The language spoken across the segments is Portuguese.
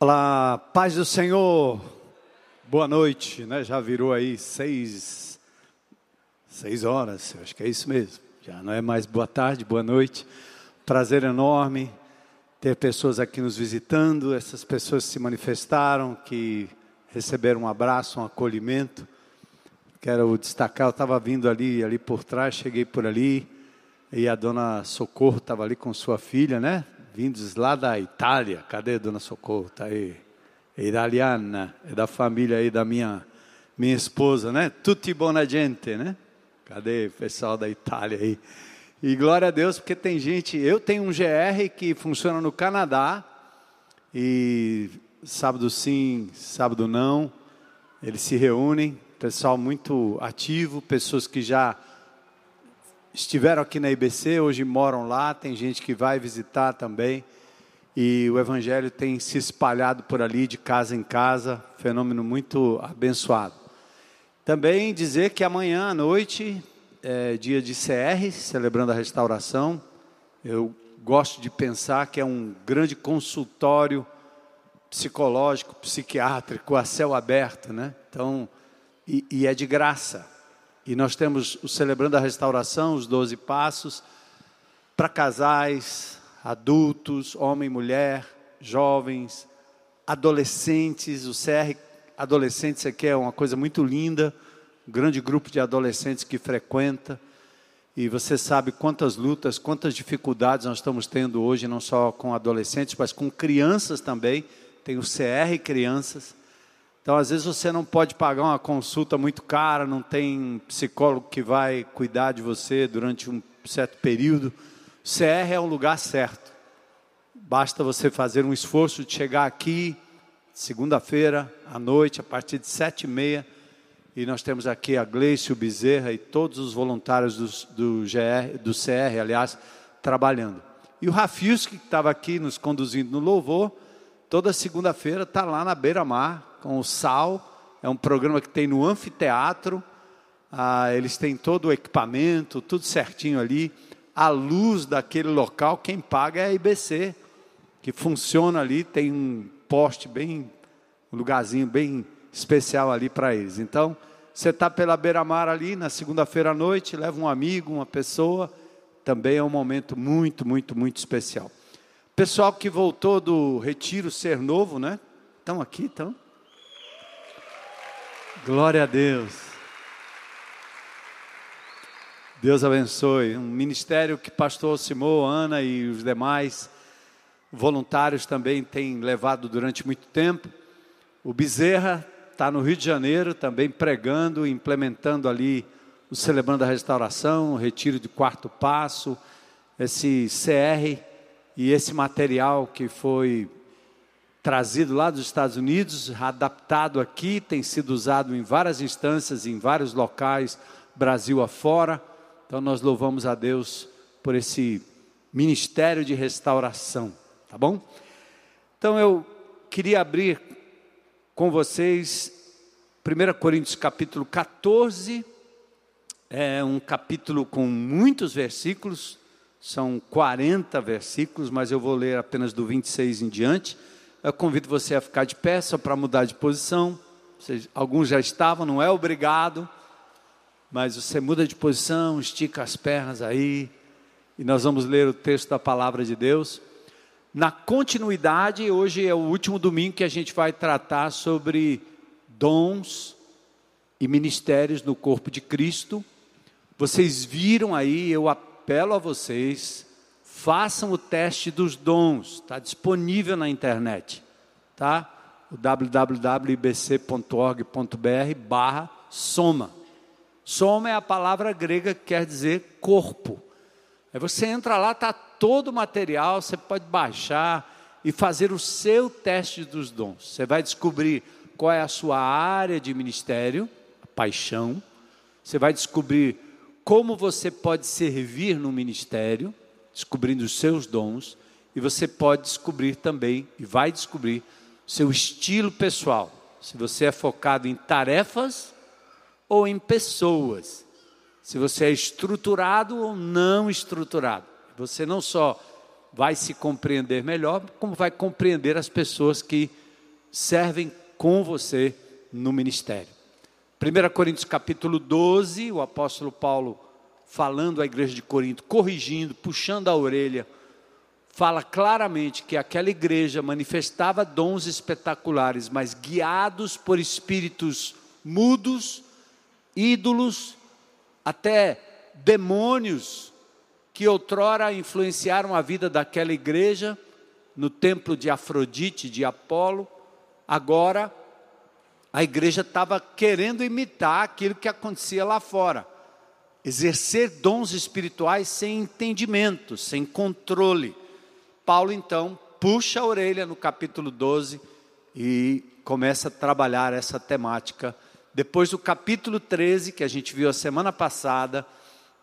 Olá, paz do Senhor. Boa noite, né? Já virou aí seis, seis horas, eu acho que é isso mesmo. Já não é mais boa tarde, boa noite. Prazer enorme ter pessoas aqui nos visitando. Essas pessoas se manifestaram, que receberam um abraço, um acolhimento. Quero destacar, eu estava vindo ali, ali por trás, cheguei por ali e a dona Socorro estava ali com sua filha, né? Vindos lá da Itália. Cadê Dona Socorro? Está aí. É italiana, é da família aí da minha, minha esposa, né? Tutti buona gente, né? Cadê o pessoal da Itália aí? E glória a Deus, porque tem gente. Eu tenho um GR que funciona no Canadá, e sábado sim, sábado não, eles se reúnem, pessoal muito ativo, pessoas que já estiveram aqui na IBC, hoje moram lá, tem gente que vai visitar também. E o Evangelho tem se espalhado por ali, de casa em casa, fenômeno muito abençoado. Também dizer que amanhã à noite é dia de CR, celebrando a restauração. Eu gosto de pensar que é um grande consultório psicológico, psiquiátrico, a céu aberto, né? Então, e, e é de graça. E nós temos o Celebrando a Restauração, os Doze Passos, para casais, adultos, homem e mulher, jovens, adolescentes. O CR Adolescentes aqui é uma coisa muito linda, um grande grupo de adolescentes que frequenta. E você sabe quantas lutas, quantas dificuldades nós estamos tendo hoje, não só com adolescentes, mas com crianças também. Tem o CR Crianças. Então, às vezes você não pode pagar uma consulta muito cara, não tem psicólogo que vai cuidar de você durante um certo período. CR é um lugar certo. Basta você fazer um esforço de chegar aqui segunda-feira à noite, a partir de sete e meia, e nós temos aqui a Gleice, o Bezerra e todos os voluntários do, do, GR, do CR, aliás, trabalhando. E o Rafiuski, que estava aqui nos conduzindo no louvor, toda segunda-feira está lá na beira-mar, com o Sal. É um programa que tem no anfiteatro. Ah, eles têm todo o equipamento, tudo certinho ali. A luz daquele local, quem paga é a IBC, que funciona ali, tem um poste bem, um lugarzinho bem especial ali para eles. Então, você está pela beira-mar ali, na segunda-feira à noite, leva um amigo, uma pessoa, também é um momento muito, muito, muito especial. Pessoal que voltou do Retiro Ser Novo, né? Estão aqui, estão? Glória a Deus. Deus abençoe. Um ministério que pastor Simão, Ana e os demais voluntários também têm levado durante muito tempo. O Bezerra está no Rio de Janeiro também pregando, implementando ali o Celebrando a Restauração, o Retiro de Quarto Passo, esse CR e esse material que foi trazido lá dos Estados Unidos, adaptado aqui, tem sido usado em várias instâncias, em vários locais, Brasil afora. Então nós louvamos a Deus por esse ministério de restauração, tá bom? Então eu queria abrir com vocês 1 Coríntios capítulo 14, é um capítulo com muitos versículos, são 40 versículos, mas eu vou ler apenas do 26 em diante. Eu convido você a ficar de pé só para mudar de posição. alguns já estavam, não é obrigado, mas você muda de posição, estica as pernas aí, e nós vamos ler o texto da palavra de Deus. Na continuidade, hoje é o último domingo que a gente vai tratar sobre dons e ministérios no corpo de Cristo. Vocês viram aí, eu apelo a vocês, façam o teste dos dons, está disponível na internet, tá? O www.ibc.org.br barra soma. Soma é a palavra grega que quer dizer corpo. Aí você entra lá, está todo o material, você pode baixar e fazer o seu teste dos dons. Você vai descobrir qual é a sua área de ministério, a paixão. Você vai descobrir como você pode servir no ministério descobrindo os seus dons, e você pode descobrir também, e vai descobrir, seu estilo pessoal. Se você é focado em tarefas ou em pessoas. Se você é estruturado ou não estruturado. Você não só vai se compreender melhor, como vai compreender as pessoas que servem com você no ministério. 1 Coríntios capítulo 12, o apóstolo Paulo falando à igreja de Corinto, corrigindo, puxando a orelha, fala claramente que aquela igreja manifestava dons espetaculares, mas guiados por espíritos mudos, ídolos, até demônios que outrora influenciaram a vida daquela igreja no templo de Afrodite, de Apolo, agora a igreja estava querendo imitar aquilo que acontecia lá fora. Exercer dons espirituais sem entendimento, sem controle. Paulo então puxa a orelha no capítulo 12 e começa a trabalhar essa temática. Depois do capítulo 13, que a gente viu a semana passada,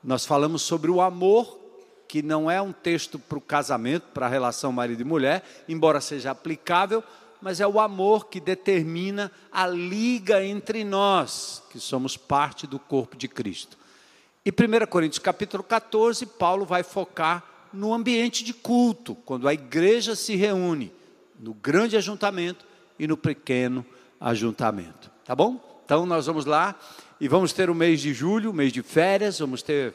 nós falamos sobre o amor, que não é um texto para o casamento, para a relação marido e mulher, embora seja aplicável, mas é o amor que determina a liga entre nós, que somos parte do corpo de Cristo. E 1 Coríntios capítulo 14, Paulo vai focar no ambiente de culto, quando a igreja se reúne, no grande ajuntamento e no pequeno ajuntamento. Tá bom? Então nós vamos lá e vamos ter o mês de julho, mês de férias, vamos ter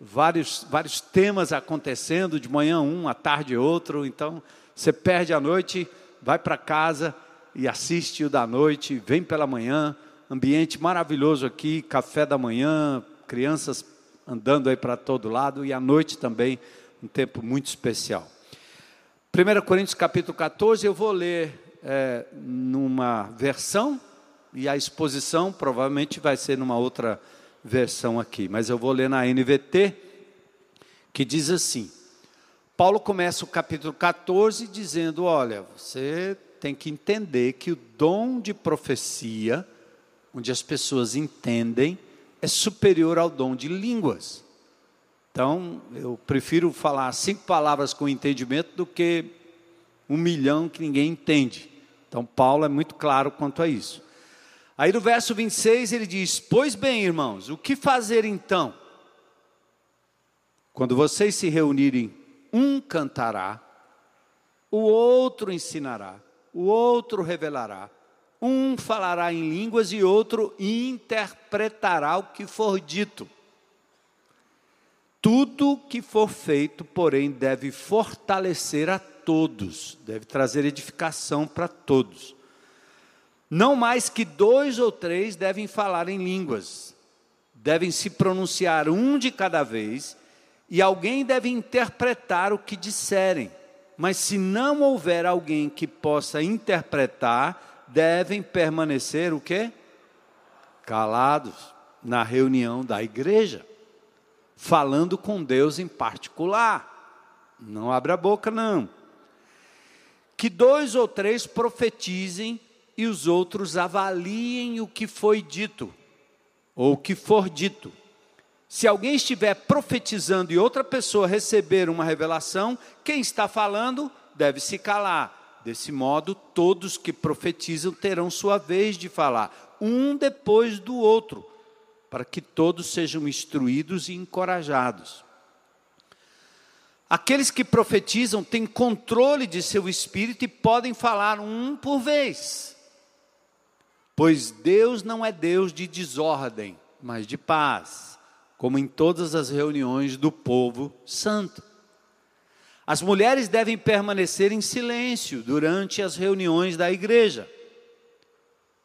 vários, vários temas acontecendo, de manhã um, à tarde outro, então você perde a noite vai para casa e assiste o da noite, vem pela manhã, ambiente maravilhoso aqui, café da manhã, crianças andando aí para todo lado e à noite também um tempo muito especial. 1 Coríntios capítulo 14, eu vou ler é, numa versão e a exposição provavelmente vai ser numa outra versão aqui, mas eu vou ler na NVT, que diz assim: Paulo começa o capítulo 14 dizendo: Olha, você tem que entender que o dom de profecia, onde as pessoas entendem, é superior ao dom de línguas. Então, eu prefiro falar cinco palavras com entendimento do que um milhão que ninguém entende. Então, Paulo é muito claro quanto a isso. Aí no verso 26 ele diz: Pois bem, irmãos, o que fazer então? Quando vocês se reunirem um cantará, o outro ensinará, o outro revelará, um falará em línguas e outro interpretará o que for dito. Tudo que for feito, porém, deve fortalecer a todos, deve trazer edificação para todos. Não mais que dois ou três devem falar em línguas, devem se pronunciar um de cada vez e alguém deve interpretar o que disserem. Mas se não houver alguém que possa interpretar, devem permanecer o quê? Calados na reunião da igreja, falando com Deus em particular. Não abra a boca não. Que dois ou três profetizem e os outros avaliem o que foi dito ou o que for dito se alguém estiver profetizando e outra pessoa receber uma revelação, quem está falando deve se calar. Desse modo, todos que profetizam terão sua vez de falar, um depois do outro, para que todos sejam instruídos e encorajados. Aqueles que profetizam têm controle de seu espírito e podem falar um por vez. Pois Deus não é Deus de desordem, mas de paz como em todas as reuniões do povo santo. As mulheres devem permanecer em silêncio durante as reuniões da igreja.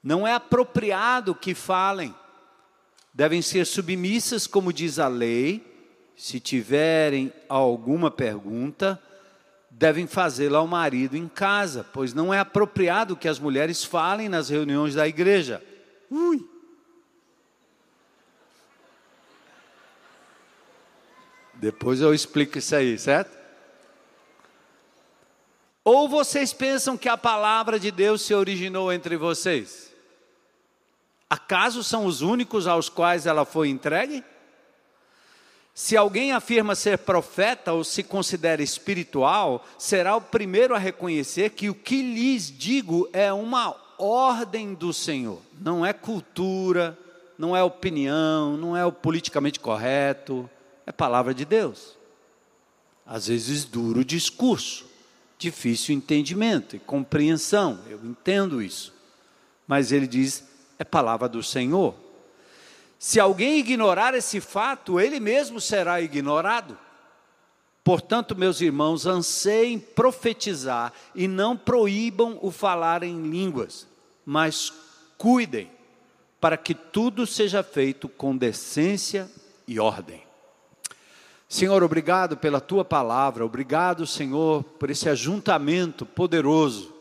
Não é apropriado que falem. Devem ser submissas, como diz a lei. Se tiverem alguma pergunta, devem fazê-la ao marido em casa, pois não é apropriado que as mulheres falem nas reuniões da igreja. Ui! Depois eu explico isso aí, certo? Ou vocês pensam que a palavra de Deus se originou entre vocês? Acaso são os únicos aos quais ela foi entregue? Se alguém afirma ser profeta ou se considera espiritual, será o primeiro a reconhecer que o que lhes digo é uma ordem do Senhor, não é cultura, não é opinião, não é o politicamente correto, é palavra de Deus. Às vezes duro discurso, difícil entendimento e compreensão, eu entendo isso. Mas ele diz: é palavra do Senhor. Se alguém ignorar esse fato, ele mesmo será ignorado. Portanto, meus irmãos, anseiem profetizar e não proíbam o falar em línguas, mas cuidem para que tudo seja feito com decência e ordem. Senhor, obrigado pela tua palavra, obrigado, Senhor, por esse ajuntamento poderoso.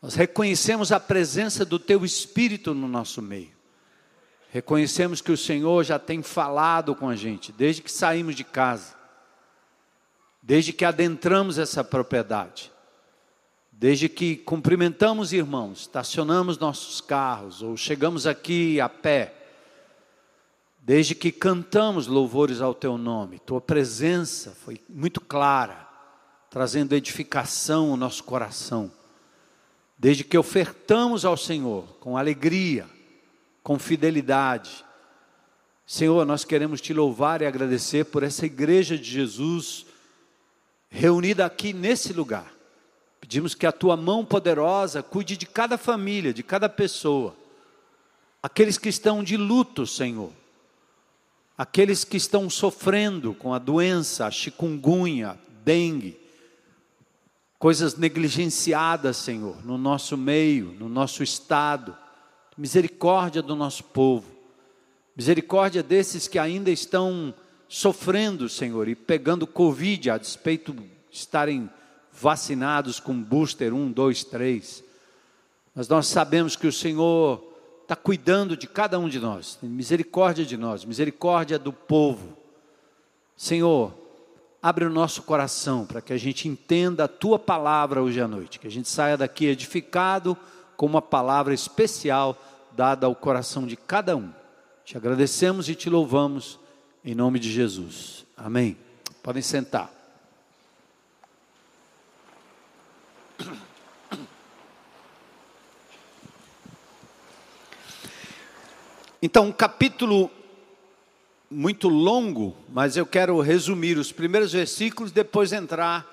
Nós reconhecemos a presença do teu Espírito no nosso meio. Reconhecemos que o Senhor já tem falado com a gente desde que saímos de casa, desde que adentramos essa propriedade, desde que cumprimentamos irmãos, estacionamos nossos carros ou chegamos aqui a pé Desde que cantamos louvores ao teu nome, tua presença foi muito clara, trazendo edificação ao nosso coração. Desde que ofertamos ao Senhor com alegria, com fidelidade. Senhor, nós queremos te louvar e agradecer por essa igreja de Jesus reunida aqui nesse lugar. Pedimos que a tua mão poderosa cuide de cada família, de cada pessoa. Aqueles que estão de luto, Senhor aqueles que estão sofrendo com a doença, a chikungunya, dengue, coisas negligenciadas, Senhor, no nosso meio, no nosso estado. Misericórdia do nosso povo. Misericórdia desses que ainda estão sofrendo, Senhor, e pegando Covid, a despeito de estarem vacinados com booster 1, 2, 3. Mas nós sabemos que o Senhor está cuidando de cada um de nós, misericórdia de nós, misericórdia do povo. Senhor, abre o nosso coração para que a gente entenda a tua palavra hoje à noite, que a gente saia daqui edificado com uma palavra especial dada ao coração de cada um. Te agradecemos e te louvamos em nome de Jesus. Amém. Podem sentar. Então, um capítulo muito longo, mas eu quero resumir os primeiros versículos, depois entrar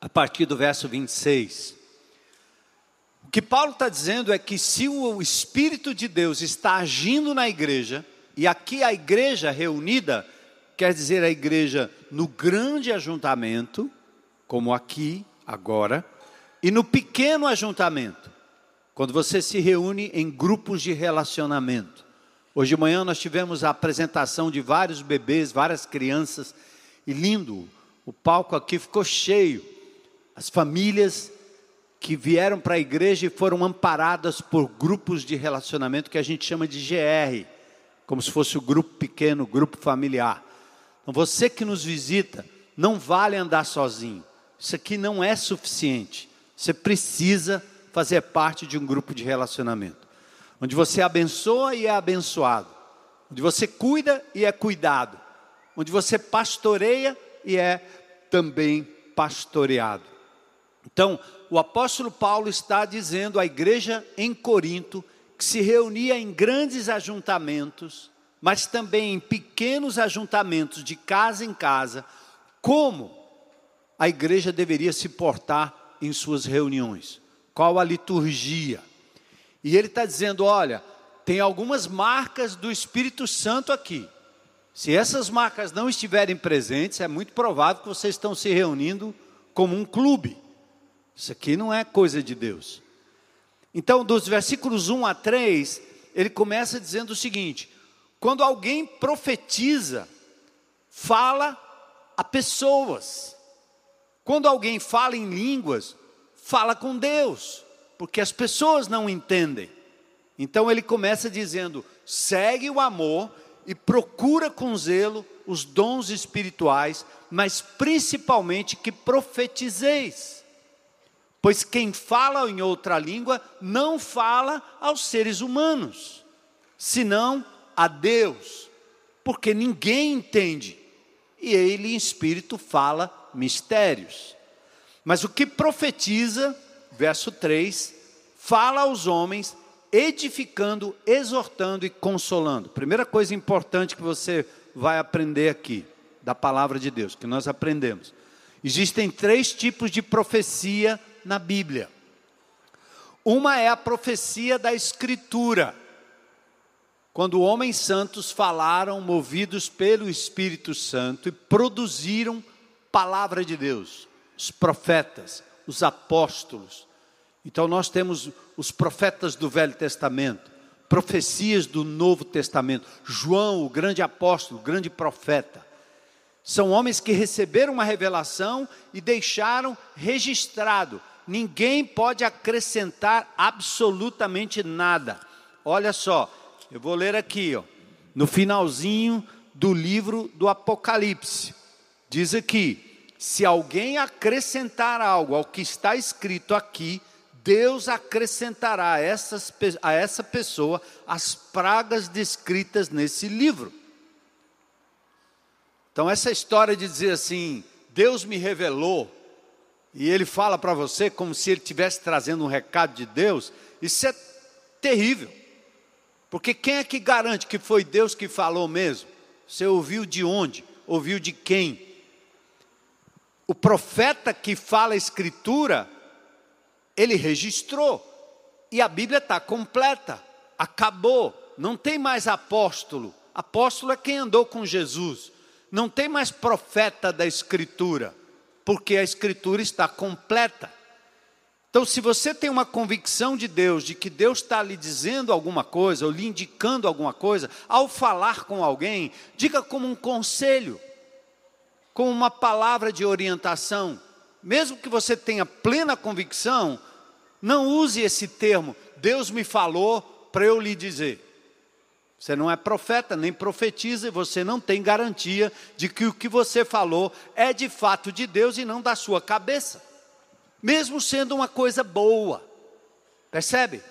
a partir do verso 26. O que Paulo está dizendo é que se o Espírito de Deus está agindo na igreja, e aqui a igreja reunida, quer dizer a igreja no grande ajuntamento, como aqui, agora, e no pequeno ajuntamento, quando você se reúne em grupos de relacionamento. Hoje de manhã nós tivemos a apresentação de vários bebês, várias crianças, e lindo, o palco aqui ficou cheio. As famílias que vieram para a igreja e foram amparadas por grupos de relacionamento que a gente chama de GR, como se fosse o grupo pequeno, grupo familiar. Então você que nos visita, não vale andar sozinho. Isso aqui não é suficiente. Você precisa fazer parte de um grupo de relacionamento onde você abençoa e é abençoado, onde você cuida e é cuidado, onde você pastoreia e é também pastoreado. Então, o apóstolo Paulo está dizendo à igreja em Corinto que se reunia em grandes ajuntamentos, mas também em pequenos ajuntamentos de casa em casa, como a igreja deveria se portar em suas reuniões, qual a liturgia e ele está dizendo: olha, tem algumas marcas do Espírito Santo aqui. Se essas marcas não estiverem presentes, é muito provável que vocês estão se reunindo como um clube. Isso aqui não é coisa de Deus. Então, dos versículos 1 a 3, ele começa dizendo o seguinte: quando alguém profetiza, fala a pessoas. Quando alguém fala em línguas, fala com Deus porque as pessoas não entendem. Então ele começa dizendo: segue o amor e procura com zelo os dons espirituais, mas principalmente que profetizeis. Pois quem fala em outra língua não fala aos seres humanos, senão a Deus, porque ninguém entende, e ele em espírito fala mistérios. Mas o que profetiza verso 3, fala aos homens, edificando, exortando e consolando. Primeira coisa importante que você vai aprender aqui, da palavra de Deus, que nós aprendemos. Existem três tipos de profecia na Bíblia. Uma é a profecia da Escritura, quando homens santos falaram, movidos pelo Espírito Santo, e produziram palavra de Deus, os profetas, os apóstolos. Então nós temos os profetas do Velho Testamento, profecias do Novo Testamento. João, o grande apóstolo, o grande profeta. São homens que receberam uma revelação e deixaram registrado. Ninguém pode acrescentar absolutamente nada. Olha só, eu vou ler aqui, ó, no finalzinho do livro do Apocalipse. Diz aqui: se alguém acrescentar algo ao que está escrito aqui, Deus acrescentará a, essas, a essa pessoa as pragas descritas nesse livro. Então, essa história de dizer assim, Deus me revelou, e ele fala para você como se ele estivesse trazendo um recado de Deus, isso é terrível. Porque quem é que garante que foi Deus que falou mesmo? Você ouviu de onde? Ouviu de quem? O profeta que fala a escritura, ele registrou, e a Bíblia está completa, acabou, não tem mais apóstolo, apóstolo é quem andou com Jesus. Não tem mais profeta da Escritura, porque a Escritura está completa. Então, se você tem uma convicção de Deus, de que Deus está lhe dizendo alguma coisa, ou lhe indicando alguma coisa, ao falar com alguém, diga como um conselho, como uma palavra de orientação. Mesmo que você tenha plena convicção, não use esse termo, Deus me falou para eu lhe dizer. Você não é profeta, nem profetiza, e você não tem garantia de que o que você falou é de fato de Deus e não da sua cabeça, mesmo sendo uma coisa boa. Percebe?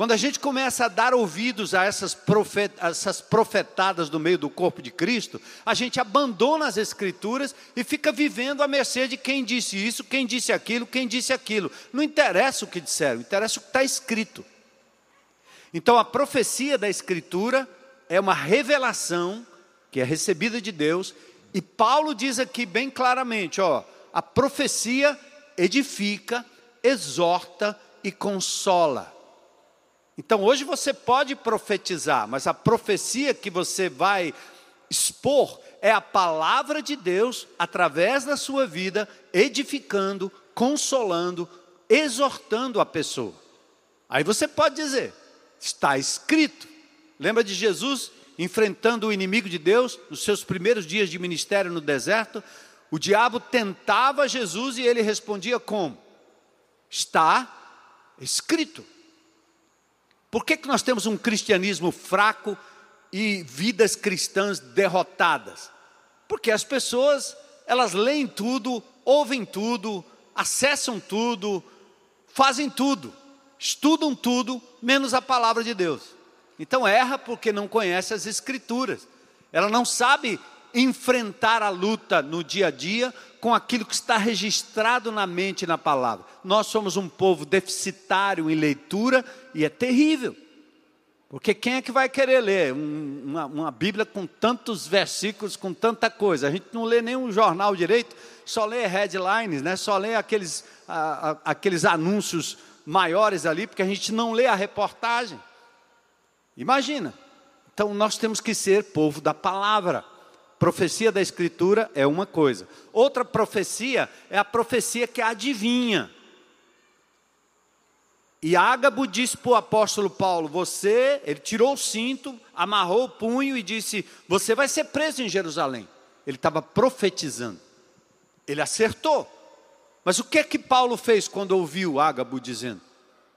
Quando a gente começa a dar ouvidos a essas, profet, essas profetadas do meio do corpo de Cristo, a gente abandona as Escrituras e fica vivendo à mercê de quem disse isso, quem disse aquilo, quem disse aquilo. Não interessa o que disseram, interessa o que está escrito. Então a profecia da Escritura é uma revelação que é recebida de Deus, e Paulo diz aqui bem claramente: ó, a profecia edifica, exorta e consola. Então hoje você pode profetizar, mas a profecia que você vai expor é a palavra de Deus através da sua vida, edificando, consolando, exortando a pessoa. Aí você pode dizer: Está escrito. Lembra de Jesus enfrentando o inimigo de Deus nos seus primeiros dias de ministério no deserto? O diabo tentava Jesus e ele respondia como? Está escrito. Por que, que nós temos um cristianismo fraco e vidas cristãs derrotadas? Porque as pessoas, elas leem tudo, ouvem tudo, acessam tudo, fazem tudo, estudam tudo, menos a palavra de Deus. Então erra porque não conhece as Escrituras. Ela não sabe enfrentar a luta no dia a dia com aquilo que está registrado na mente e na palavra. Nós somos um povo deficitário em leitura e é terrível. Porque quem é que vai querer ler uma, uma, Bíblia com tantos versículos, com tanta coisa? A gente não lê nenhum jornal direito, só lê headlines, né? só lê aqueles, a, a, aqueles anúncios maiores ali, porque a gente não lê a reportagem. Imagina. Então nós temos que ser povo da palavra. Profecia da Escritura é uma coisa. Outra profecia é a profecia que adivinha. E Ágabo disse para o apóstolo Paulo: Você, ele tirou o cinto, amarrou o punho e disse: Você vai ser preso em Jerusalém. Ele estava profetizando. Ele acertou. Mas o que é que Paulo fez quando ouviu Ágabo dizendo?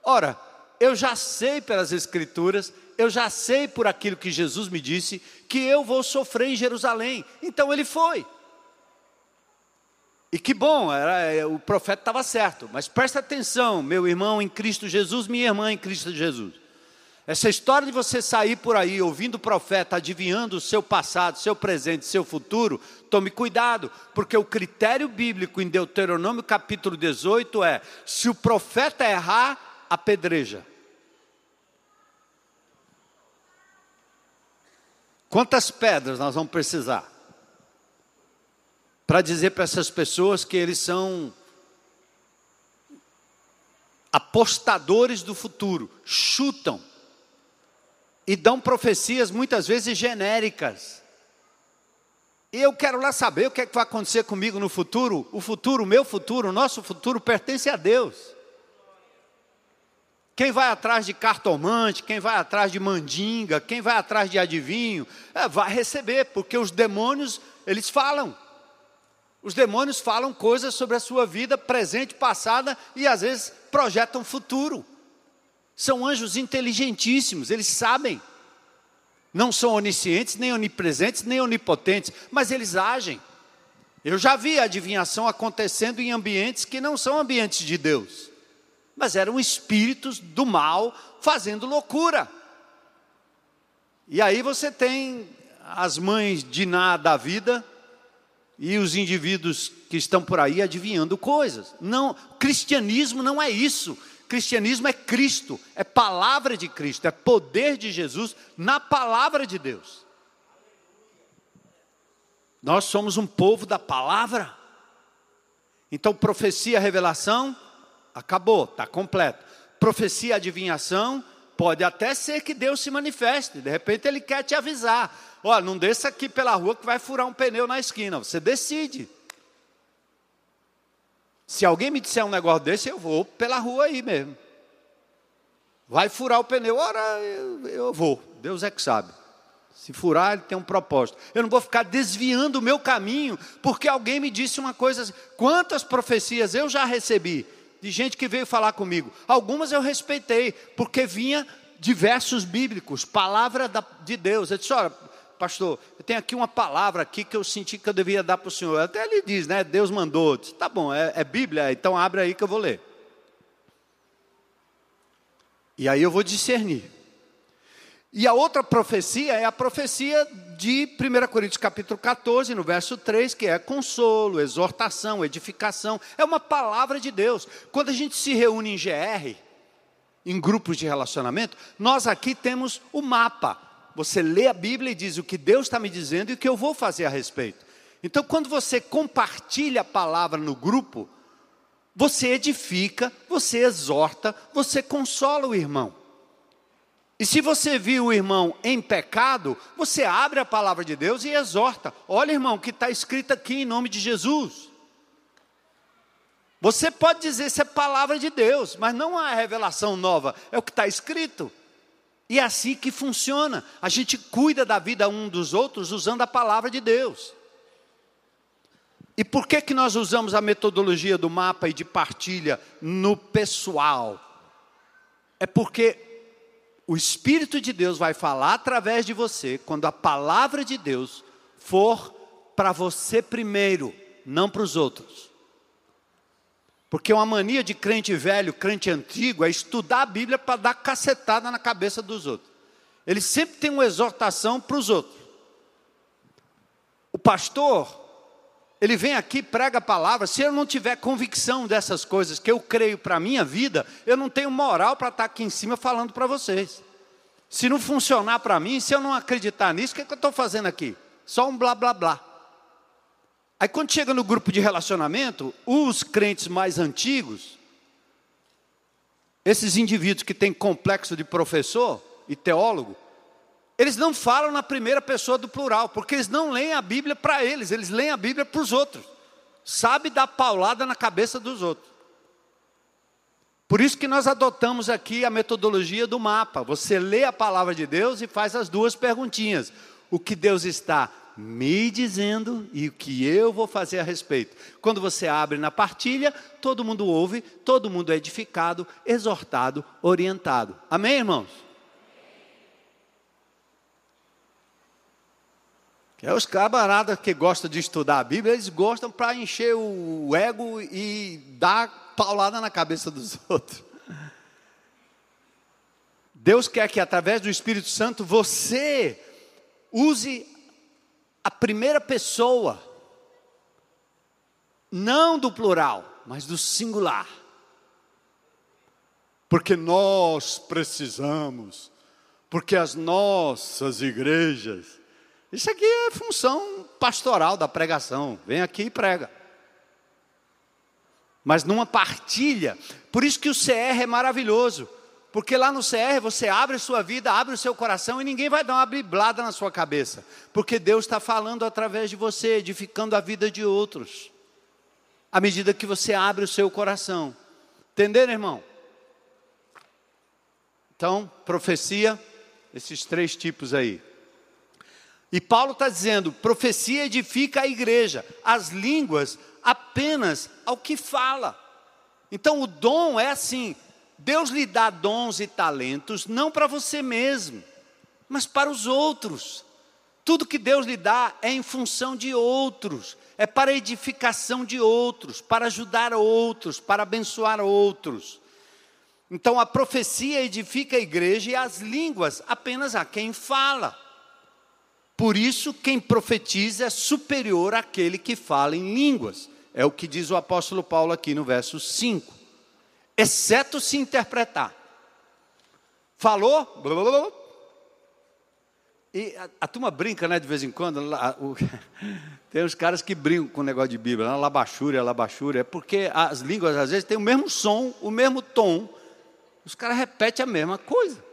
Ora, eu já sei pelas Escrituras, eu já sei por aquilo que Jesus me disse, que eu vou sofrer em Jerusalém. Então ele foi. E que bom, era, é, o profeta estava certo, mas presta atenção, meu irmão em Cristo Jesus, minha irmã em Cristo Jesus. Essa história de você sair por aí ouvindo o profeta, adivinhando o seu passado, seu presente, seu futuro, tome cuidado, porque o critério bíblico em Deuteronômio capítulo 18 é: se o profeta errar, apedreja. Quantas pedras nós vamos precisar? para dizer para essas pessoas que eles são apostadores do futuro, chutam e dão profecias muitas vezes genéricas. E eu quero lá saber o que, é que vai acontecer comigo no futuro. O futuro, o meu futuro, o nosso futuro pertence a Deus. Quem vai atrás de cartomante, quem vai atrás de mandinga, quem vai atrás de adivinho, é, vai receber, porque os demônios, eles falam. Os demônios falam coisas sobre a sua vida presente, passada e às vezes projetam futuro. São anjos inteligentíssimos, eles sabem não são oniscientes, nem onipresentes, nem onipotentes, mas eles agem. Eu já vi a adivinhação acontecendo em ambientes que não são ambientes de Deus, mas eram espíritos do mal fazendo loucura. E aí você tem as mães de nada da vida e os indivíduos que estão por aí adivinhando coisas. Não, cristianismo não é isso. Cristianismo é Cristo, é palavra de Cristo, é poder de Jesus na palavra de Deus. Nós somos um povo da palavra. Então, profecia, revelação, acabou, está completo. Profecia, adivinhação, pode até ser que Deus se manifeste, de repente Ele quer te avisar: olha, não desça aqui pela rua que vai furar um pneu na esquina, você decide. Se alguém me disser um negócio desse, eu vou pela rua aí mesmo. Vai furar o pneu, ora, eu, eu vou. Deus é que sabe. Se furar, ele tem um propósito. Eu não vou ficar desviando o meu caminho, porque alguém me disse uma coisa. Assim. Quantas profecias eu já recebi de gente que veio falar comigo? Algumas eu respeitei, porque vinha de versos bíblicos, palavra de Deus. Eu disse: olha, pastor, eu tenho aqui uma palavra aqui que eu senti que eu devia dar para o senhor. Até ele diz, né? Deus mandou. Disse, tá bom, é, é Bíblia, então abre aí que eu vou ler. E aí eu vou discernir. E a outra profecia é a profecia de 1 Coríntios capítulo 14, no verso 3, que é consolo, exortação, edificação. É uma palavra de Deus. Quando a gente se reúne em GR, em grupos de relacionamento, nós aqui temos o mapa você lê a Bíblia e diz o que Deus está me dizendo e o que eu vou fazer a respeito. Então, quando você compartilha a palavra no grupo, você edifica, você exorta, você consola o irmão. E se você viu o irmão em pecado, você abre a palavra de Deus e exorta. Olha, irmão, o que está escrito aqui em nome de Jesus. Você pode dizer isso é palavra de Deus, mas não é revelação nova, é o que está escrito. E é assim que funciona. A gente cuida da vida um dos outros usando a palavra de Deus. E por que, que nós usamos a metodologia do mapa e de partilha no pessoal? É porque o Espírito de Deus vai falar através de você quando a palavra de Deus for para você primeiro, não para os outros. Porque uma mania de crente velho, crente antigo, é estudar a Bíblia para dar cacetada na cabeça dos outros. Ele sempre tem uma exortação para os outros. O pastor, ele vem aqui, prega a palavra. Se eu não tiver convicção dessas coisas que eu creio para a minha vida, eu não tenho moral para estar aqui em cima falando para vocês. Se não funcionar para mim, se eu não acreditar nisso, o que, é que eu estou fazendo aqui? Só um blá blá blá. Aí quando chega no grupo de relacionamento, os crentes mais antigos, esses indivíduos que têm complexo de professor e teólogo, eles não falam na primeira pessoa do plural, porque eles não leem a Bíblia para eles, eles leem a Bíblia para os outros. Sabe dar paulada na cabeça dos outros. Por isso que nós adotamos aqui a metodologia do mapa. Você lê a palavra de Deus e faz as duas perguntinhas. O que Deus está me dizendo e o que eu vou fazer a respeito. Quando você abre na partilha, todo mundo ouve, todo mundo é edificado, exortado, orientado. Amém, irmãos? É os camaradas que gostam de estudar a Bíblia, eles gostam para encher o ego e dar paulada na cabeça dos outros. Deus quer que através do Espírito Santo você use a primeira pessoa, não do plural, mas do singular. Porque nós precisamos, porque as nossas igrejas. Isso aqui é função pastoral da pregação. Vem aqui e prega. Mas numa partilha. Por isso que o CR é maravilhoso. Porque lá no CR você abre a sua vida, abre o seu coração e ninguém vai dar uma biblada na sua cabeça. Porque Deus está falando através de você, edificando a vida de outros. À medida que você abre o seu coração. Entenderam, irmão? Então, profecia, esses três tipos aí. E Paulo está dizendo: profecia edifica a igreja, as línguas apenas ao que fala. Então, o dom é assim: Deus lhe dá dons e talentos não para você mesmo, mas para os outros. Tudo que Deus lhe dá é em função de outros, é para edificação de outros, para ajudar outros, para abençoar outros. Então a profecia edifica a igreja e as línguas apenas a quem fala. Por isso, quem profetiza é superior àquele que fala em línguas. É o que diz o apóstolo Paulo aqui no verso 5 exceto se interpretar. Falou, blá, blá, blá, e a, a, turma brinca, né, de vez em quando. Lá, o, tem uns caras que brincam com o negócio de Bíblia, né, labachúria, labachúria, é porque as línguas às vezes têm o mesmo som, o mesmo tom. Os caras repetem a mesma coisa.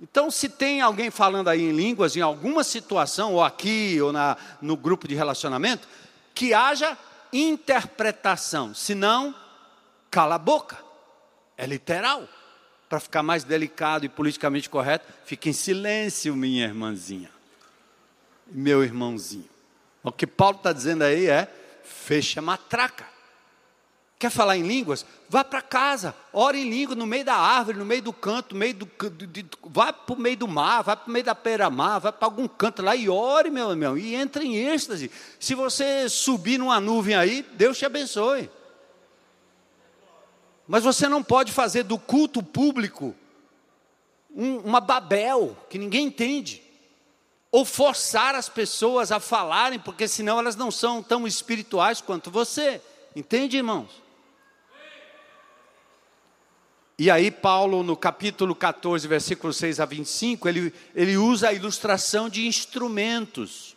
Então, se tem alguém falando aí em línguas, em alguma situação, ou aqui, ou na, no grupo de relacionamento, que haja interpretação, senão cala a boca. É literal. Para ficar mais delicado e politicamente correto, fique em silêncio, minha irmãzinha. Meu irmãozinho. O que Paulo está dizendo aí é: fecha a matraca. Quer falar em línguas? Vá para casa, ore em língua no meio da árvore, no meio do canto, no meio do, de, vai para o meio do mar, vai para o meio da beira-mar, vai para algum canto lá e ore, meu irmão, e entre em êxtase. Se você subir numa nuvem aí, Deus te abençoe. Mas você não pode fazer do culto público um, uma Babel que ninguém entende. Ou forçar as pessoas a falarem, porque senão elas não são tão espirituais quanto você. Entende, irmãos? E aí, Paulo, no capítulo 14, versículo 6 a 25, ele, ele usa a ilustração de instrumentos.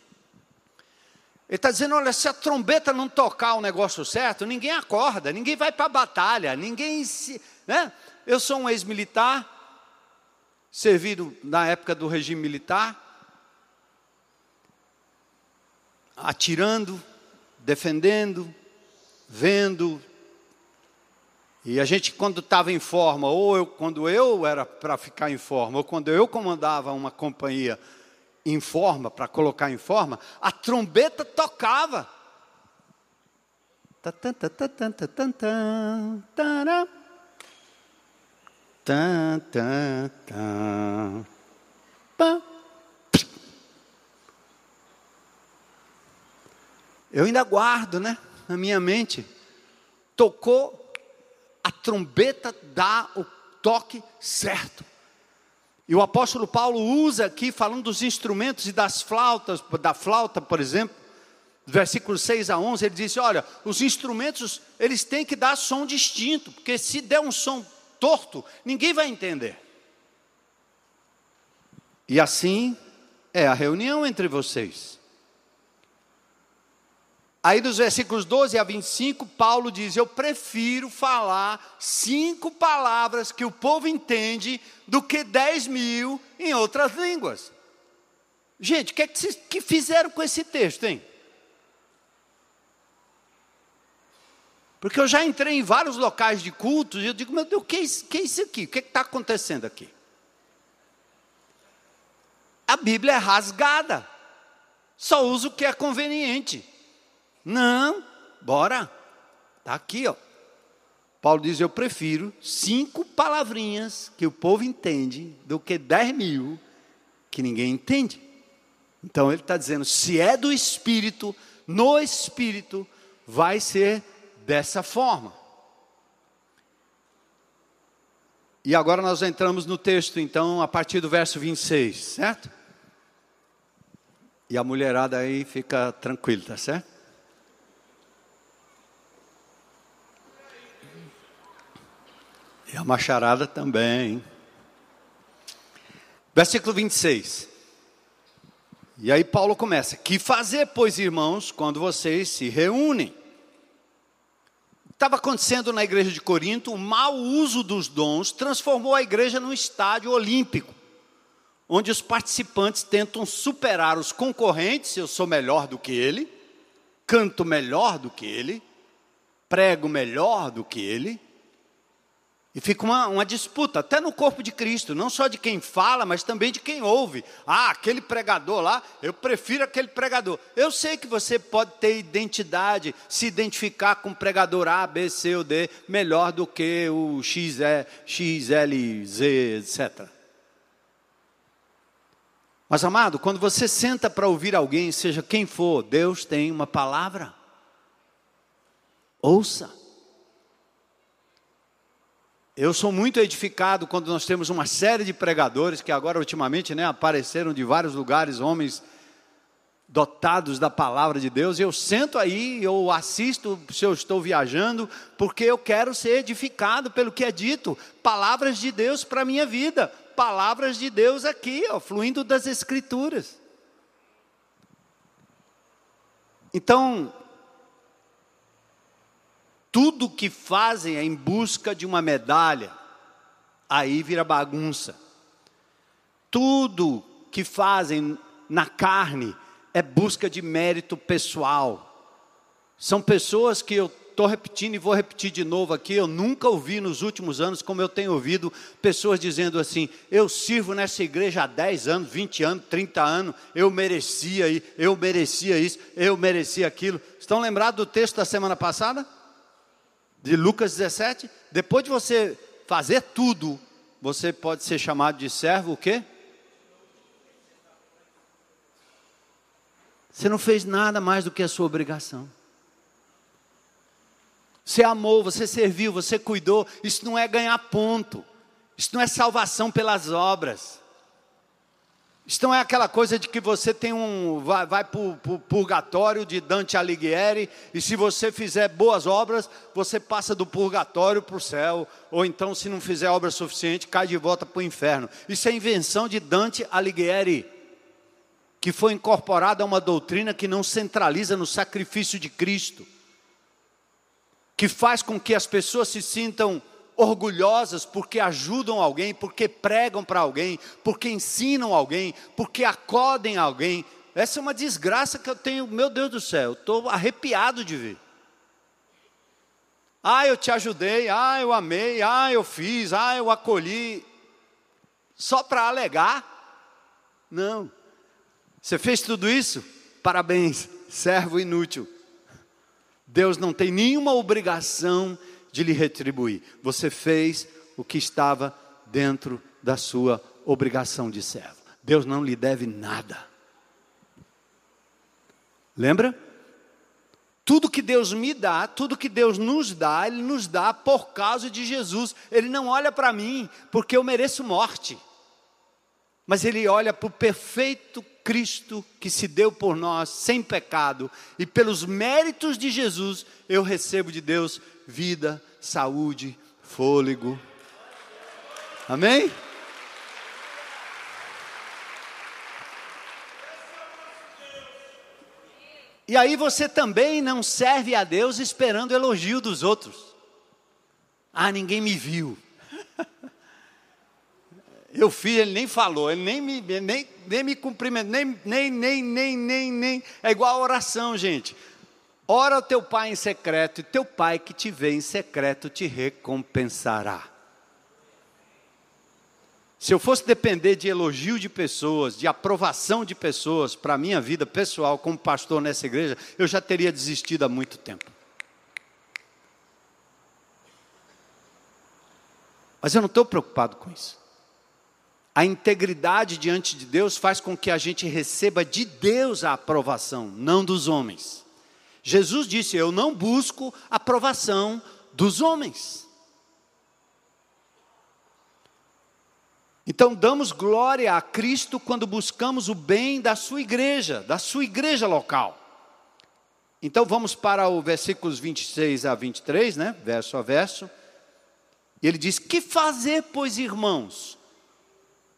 Ele está dizendo: olha, se a trombeta não tocar o negócio certo, ninguém acorda, ninguém vai para a batalha, ninguém se. Né? Eu sou um ex-militar, servido na época do regime militar, atirando, defendendo, vendo. E a gente, quando estava em forma, ou eu, quando eu era para ficar em forma, ou quando eu comandava uma companhia em forma, para colocar em forma, a trombeta tocava. Eu ainda guardo, né, na minha mente. Tocou, a trombeta dá o toque certo. E o apóstolo Paulo usa aqui, falando dos instrumentos e das flautas, da flauta, por exemplo, versículos 6 a 11, ele diz: Olha, os instrumentos, eles têm que dar som distinto, porque se der um som torto, ninguém vai entender. E assim é a reunião entre vocês. Aí dos versículos 12 a 25, Paulo diz: Eu prefiro falar cinco palavras que o povo entende do que dez mil em outras línguas. Gente, o que, é que, que fizeram com esse texto, hein? Porque eu já entrei em vários locais de cultos e eu digo, meu Deus, o que é isso, que é isso aqui? O que é está acontecendo aqui? A Bíblia é rasgada, só usa o que é conveniente. Não, bora. Está aqui, ó. Paulo diz: Eu prefiro cinco palavrinhas que o povo entende do que dez mil que ninguém entende. Então ele está dizendo: se é do Espírito, no Espírito, vai ser dessa forma. E agora nós entramos no texto, então, a partir do verso 26, certo? E a mulherada aí fica tranquila, tá certo? E a macharada também. Versículo 26. E aí Paulo começa: Que fazer, pois, irmãos, quando vocês se reúnem? Estava acontecendo na igreja de Corinto, o mau uso dos dons transformou a igreja num estádio olímpico, onde os participantes tentam superar os concorrentes. Eu sou melhor do que ele, canto melhor do que ele, prego melhor do que ele, e fica uma, uma, disputa, até no corpo de Cristo, não só de quem fala, mas também de quem ouve. Ah, aquele pregador lá, eu prefiro aquele pregador. Eu sei que você pode ter identidade, se identificar com pregador A, B, C ou D, melhor do que o X, e, X L, Z, etc. Mas amado, quando você senta para ouvir alguém, seja quem for, Deus tem uma palavra. Ouça. Eu sou muito edificado quando nós temos uma série de pregadores que agora ultimamente né, apareceram de vários lugares, homens dotados da palavra de Deus. Eu sento aí, eu assisto se eu estou viajando, porque eu quero ser edificado pelo que é dito. Palavras de Deus para a minha vida, palavras de Deus aqui, ó, fluindo das Escrituras. Então, tudo que fazem é em busca de uma medalha, aí vira bagunça. Tudo que fazem na carne é busca de mérito pessoal. São pessoas que eu estou repetindo e vou repetir de novo aqui. Eu nunca ouvi nos últimos anos, como eu tenho ouvido, pessoas dizendo assim: eu sirvo nessa igreja há 10 anos, 20 anos, 30 anos, eu merecia, eu merecia isso, eu merecia aquilo. Estão lembrados do texto da semana passada? De Lucas 17, depois de você fazer tudo, você pode ser chamado de servo o quê? Você não fez nada mais do que a sua obrigação. Você amou, você serviu, você cuidou. Isso não é ganhar ponto. Isso não é salvação pelas obras. Isso não é aquela coisa de que você tem um vai, vai para o purgatório de Dante Alighieri e se você fizer boas obras você passa do purgatório para o céu ou então se não fizer obra suficiente cai de volta para o inferno. Isso é invenção de Dante Alighieri que foi incorporada a uma doutrina que não centraliza no sacrifício de Cristo, que faz com que as pessoas se sintam orgulhosas porque ajudam alguém, porque pregam para alguém, porque ensinam alguém, porque acodem alguém. Essa é uma desgraça que eu tenho, meu Deus do céu, estou arrepiado de ver. Ah, eu te ajudei, ah, eu amei, ah, eu fiz, ah, eu acolhi. Só para alegar? Não. Você fez tudo isso? Parabéns, servo inútil. Deus não tem nenhuma obrigação de lhe retribuir. Você fez o que estava dentro da sua obrigação de servo. Deus não lhe deve nada. Lembra? Tudo que Deus me dá, tudo que Deus nos dá, Ele nos dá por causa de Jesus. Ele não olha para mim porque eu mereço morte, mas Ele olha para o perfeito Cristo que se deu por nós sem pecado, e pelos méritos de Jesus eu recebo de Deus vida, saúde, fôlego. Amém? E aí você também não serve a Deus esperando elogio dos outros. Ah, ninguém me viu. Eu fiz, ele nem falou, ele nem me, nem, nem me cumprimentou, nem, nem, nem, nem, nem, nem. É igual a oração, gente. Ora o teu pai em secreto, e teu pai que te vê em secreto te recompensará. Se eu fosse depender de elogio de pessoas, de aprovação de pessoas para a minha vida pessoal como pastor nessa igreja, eu já teria desistido há muito tempo. Mas eu não estou preocupado com isso. A integridade diante de Deus faz com que a gente receba de Deus a aprovação, não dos homens. Jesus disse: Eu não busco aprovação dos homens. Então, damos glória a Cristo quando buscamos o bem da sua igreja, da sua igreja local. Então, vamos para o versículos 26 a 23, né? Verso a verso. E ele diz: Que fazer, pois, irmãos?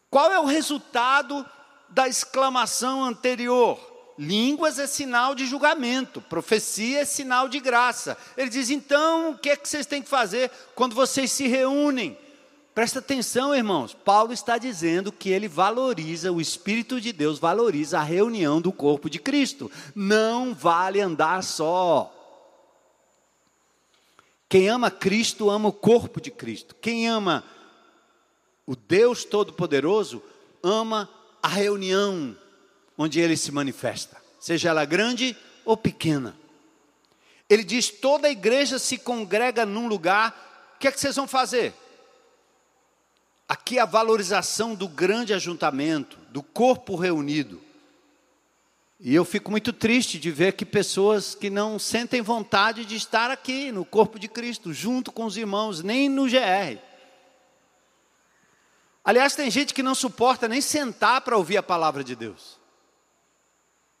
Qual é o resultado da exclamação anterior. Línguas é sinal de julgamento, profecia é sinal de graça. Ele diz: então, o que é que vocês têm que fazer quando vocês se reúnem? Presta atenção, irmãos. Paulo está dizendo que ele valoriza, o Espírito de Deus valoriza a reunião do corpo de Cristo. Não vale andar só. Quem ama Cristo ama o corpo de Cristo. Quem ama o Deus Todo-Poderoso ama a reunião onde ele se manifesta, seja ela grande ou pequena. Ele diz: toda a igreja se congrega num lugar, o que é que vocês vão fazer? Aqui a valorização do grande ajuntamento, do corpo reunido. E eu fico muito triste de ver que pessoas que não sentem vontade de estar aqui no corpo de Cristo, junto com os irmãos, nem no GR. Aliás, tem gente que não suporta nem sentar para ouvir a palavra de Deus.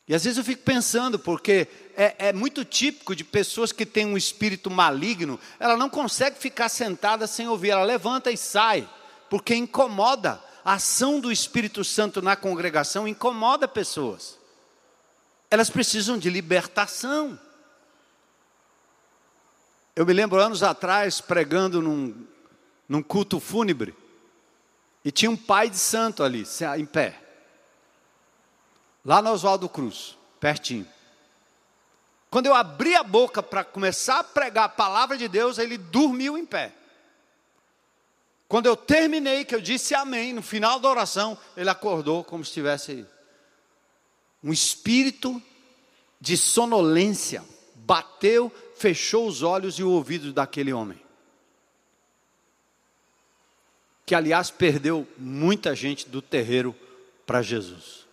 E às vezes eu fico pensando, porque é, é, muito típico de pessoas que têm um espírito maligno, ela não consegue ficar sentada sem ouvir, ela levanta e sai, porque incomoda. A ação do Espírito Santo na congregação incomoda pessoas elas precisam de libertação. Eu me lembro anos atrás pregando num, num culto fúnebre, e tinha um pai de santo ali, em pé, lá no Oswaldo Cruz, pertinho. Quando eu abri a boca para começar a pregar a palavra de Deus, ele dormiu em pé. Quando eu terminei, que eu disse amém, no final da oração, ele acordou como se estivesse um espírito de sonolência bateu, fechou os olhos e o ouvido daquele homem. Que, aliás, perdeu muita gente do terreiro para Jesus.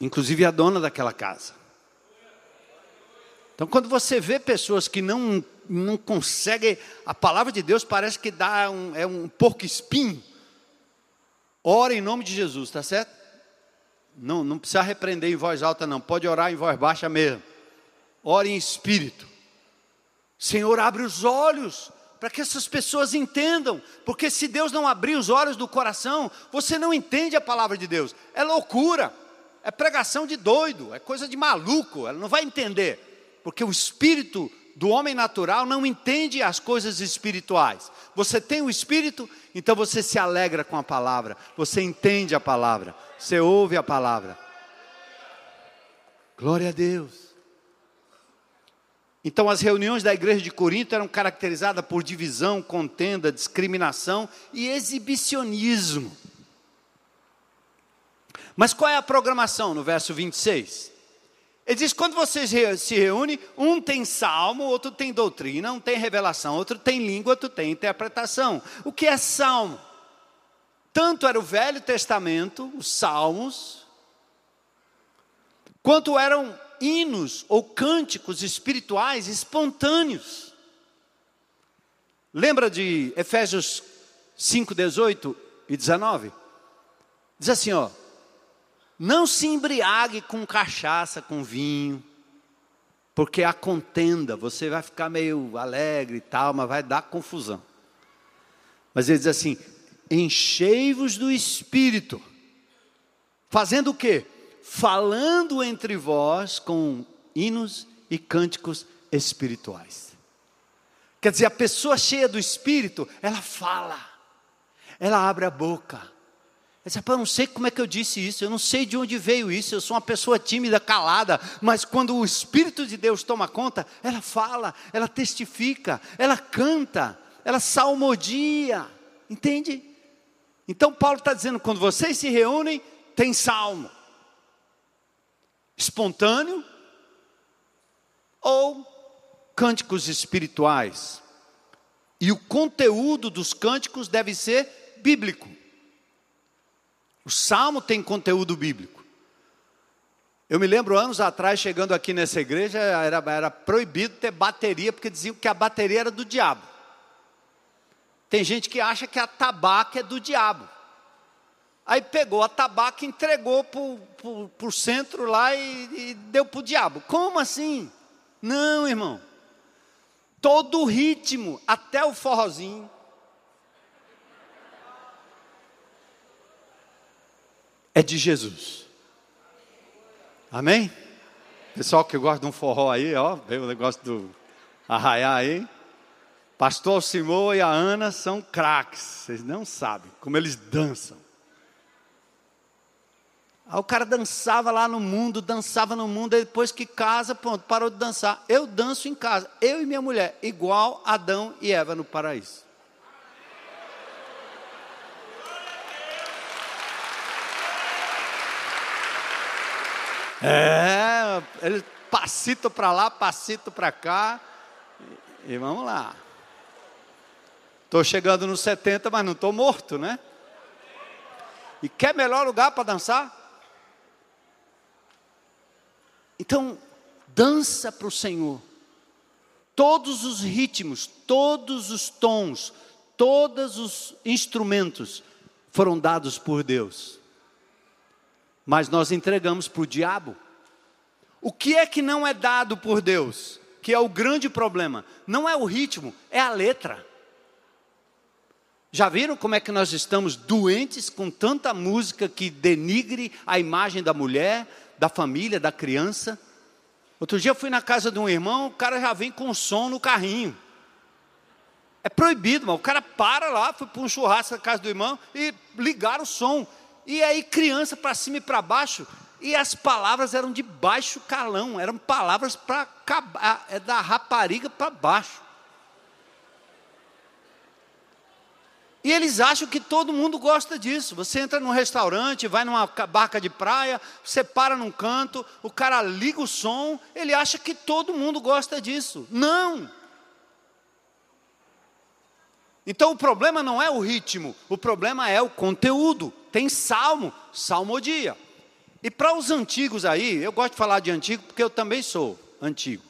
Inclusive a dona daquela casa. Então, quando você vê pessoas que não, não conseguem, a palavra de Deus parece que dá um, é um porco espinho Ora em nome de Jesus, tá certo? Não, não precisa repreender em voz alta, não. Pode orar em voz baixa mesmo. Ore em espírito. Senhor, abre os olhos para que essas pessoas entendam, porque se Deus não abrir os olhos do coração, você não entende a palavra de Deus. É loucura, é pregação de doido, é coisa de maluco, ela não vai entender, porque o espírito do homem natural não entende as coisas espirituais. Você tem o espírito, então você se alegra com a palavra, você entende a palavra, você ouve a palavra. Glória a Deus. Então, as reuniões da igreja de Corinto eram caracterizadas por divisão, contenda, discriminação e exibicionismo. Mas qual é a programação no verso 26? Ele diz: quando vocês se reúnem, um tem salmo, outro tem doutrina, um tem revelação, outro tem língua, outro tem interpretação. O que é salmo? Tanto era o Velho Testamento, os salmos, quanto eram hinos ou cânticos espirituais espontâneos. Lembra de Efésios 5, 18 e 19? Diz assim: ó. Não se embriague com cachaça, com vinho, porque a contenda, você vai ficar meio alegre e tal, mas vai dar confusão. Mas ele diz assim: enchei-vos do espírito, fazendo o quê? Falando entre vós com hinos e cânticos espirituais. Quer dizer, a pessoa cheia do espírito, ela fala, ela abre a boca ele disse, eu não sei como é que eu disse isso, eu não sei de onde veio isso, eu sou uma pessoa tímida, calada, mas quando o Espírito de Deus toma conta, ela fala, ela testifica, ela canta, ela salmodia, entende? Então Paulo está dizendo, quando vocês se reúnem, tem salmo, espontâneo, ou cânticos espirituais, e o conteúdo dos cânticos deve ser bíblico. O salmo tem conteúdo bíblico. Eu me lembro anos atrás, chegando aqui nessa igreja, era, era proibido ter bateria, porque diziam que a bateria era do diabo. Tem gente que acha que a tabaca é do diabo. Aí pegou a tabaca, entregou para o centro lá e, e deu para o diabo. Como assim? Não, irmão. Todo o ritmo, até o forrozinho, é de Jesus. Amém? Pessoal que gosta de um forró aí, ó, veio o negócio do arraiar aí. Pastor Simão e a Ana são craques, vocês não sabem como eles dançam. Aí o cara dançava lá no mundo, dançava no mundo, depois que casa, pronto, parou de dançar. Eu danço em casa, eu e minha mulher, igual Adão e Eva no paraíso. É, ele passito para lá, passito para cá. E, e vamos lá. Estou chegando nos 70, mas não estou morto, né? E quer melhor lugar para dançar? Então, dança para o Senhor. Todos os ritmos, todos os tons, todos os instrumentos foram dados por Deus. Mas nós entregamos para o diabo. O que é que não é dado por Deus? Que é o grande problema. Não é o ritmo, é a letra. Já viram como é que nós estamos doentes com tanta música que denigre a imagem da mulher, da família, da criança? Outro dia eu fui na casa de um irmão, o cara já vem com som no carrinho. É proibido, mas o cara para lá, foi para um churrasco na casa do irmão e ligaram o som. E aí criança para cima e para baixo, e as palavras eram de baixo calão, eram palavras para é da rapariga para baixo. E eles acham que todo mundo gosta disso. Você entra num restaurante, vai numa barca de praia, você para num canto, o cara liga o som, ele acha que todo mundo gosta disso. Não! Então o problema não é o ritmo, o problema é o conteúdo. Tem salmo, salmodia. E para os antigos aí, eu gosto de falar de antigo porque eu também sou antigo.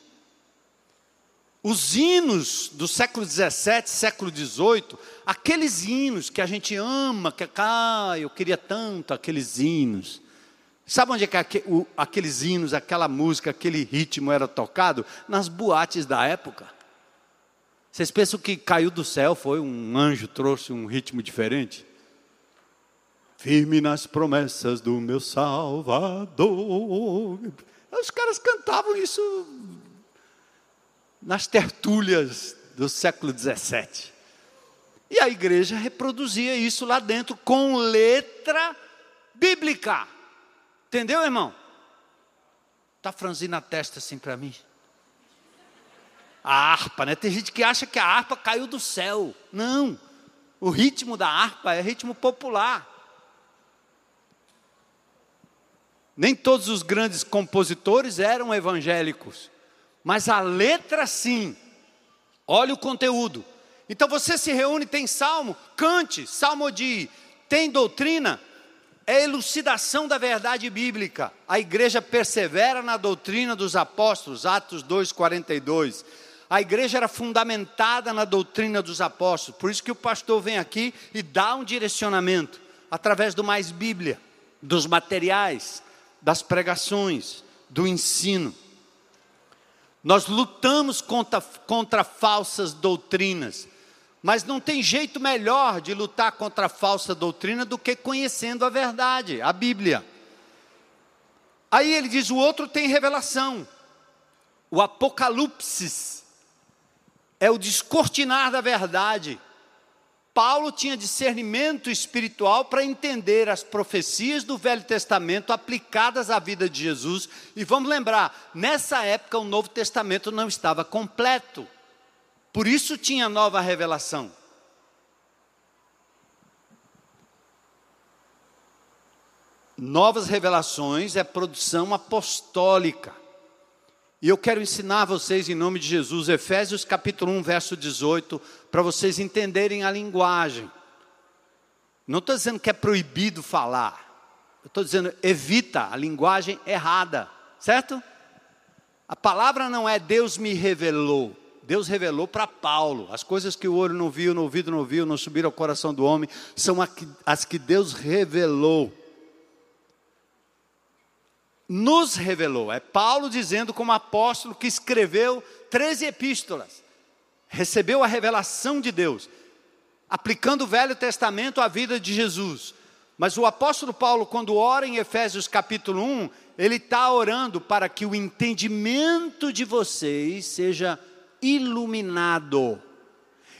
Os hinos do século 17, século 18, aqueles hinos que a gente ama, que ah, eu queria tanto aqueles hinos. Sabe onde é que aqueles hinos, aquela música, aquele ritmo era tocado? Nas boates da época. Vocês pensam que caiu do céu, foi um anjo, trouxe um ritmo diferente? Firme nas promessas do meu Salvador. Os caras cantavam isso nas tertúlias do século 17. E a igreja reproduzia isso lá dentro com letra bíblica. Entendeu, irmão? Está franzindo a testa assim para mim. A harpa, né? Tem gente que acha que a harpa caiu do céu. Não. O ritmo da harpa é ritmo popular. Nem todos os grandes compositores eram evangélicos, mas a letra sim. Olha o conteúdo. Então você se reúne, tem salmo, cante, salmodie. Tem doutrina, é elucidação da verdade bíblica. A igreja persevera na doutrina dos apóstolos, Atos 2:42. A igreja era fundamentada na doutrina dos apóstolos. Por isso que o pastor vem aqui e dá um direcionamento através do mais Bíblia, dos materiais, das pregações, do ensino. Nós lutamos contra, contra falsas doutrinas, mas não tem jeito melhor de lutar contra a falsa doutrina do que conhecendo a verdade, a Bíblia. Aí ele diz: o outro tem revelação, o Apocalipse é o descortinar da verdade. Paulo tinha discernimento espiritual para entender as profecias do Velho Testamento aplicadas à vida de Jesus. E vamos lembrar, nessa época o Novo Testamento não estava completo. Por isso tinha nova revelação. Novas revelações é produção apostólica. E eu quero ensinar vocês em nome de Jesus, Efésios capítulo 1, verso 18, para vocês entenderem a linguagem. Não estou dizendo que é proibido falar, eu estou dizendo evita a linguagem errada, certo? A palavra não é Deus me revelou, Deus revelou para Paulo. As coisas que o olho não viu, no ouvido não viu, não subiram ao coração do homem, são as que Deus revelou nos revelou. É Paulo dizendo, como apóstolo, que escreveu 13 epístolas, recebeu a revelação de Deus, aplicando o Velho Testamento à vida de Jesus. Mas o apóstolo Paulo, quando ora em Efésios capítulo 1, ele está orando para que o entendimento de vocês seja iluminado.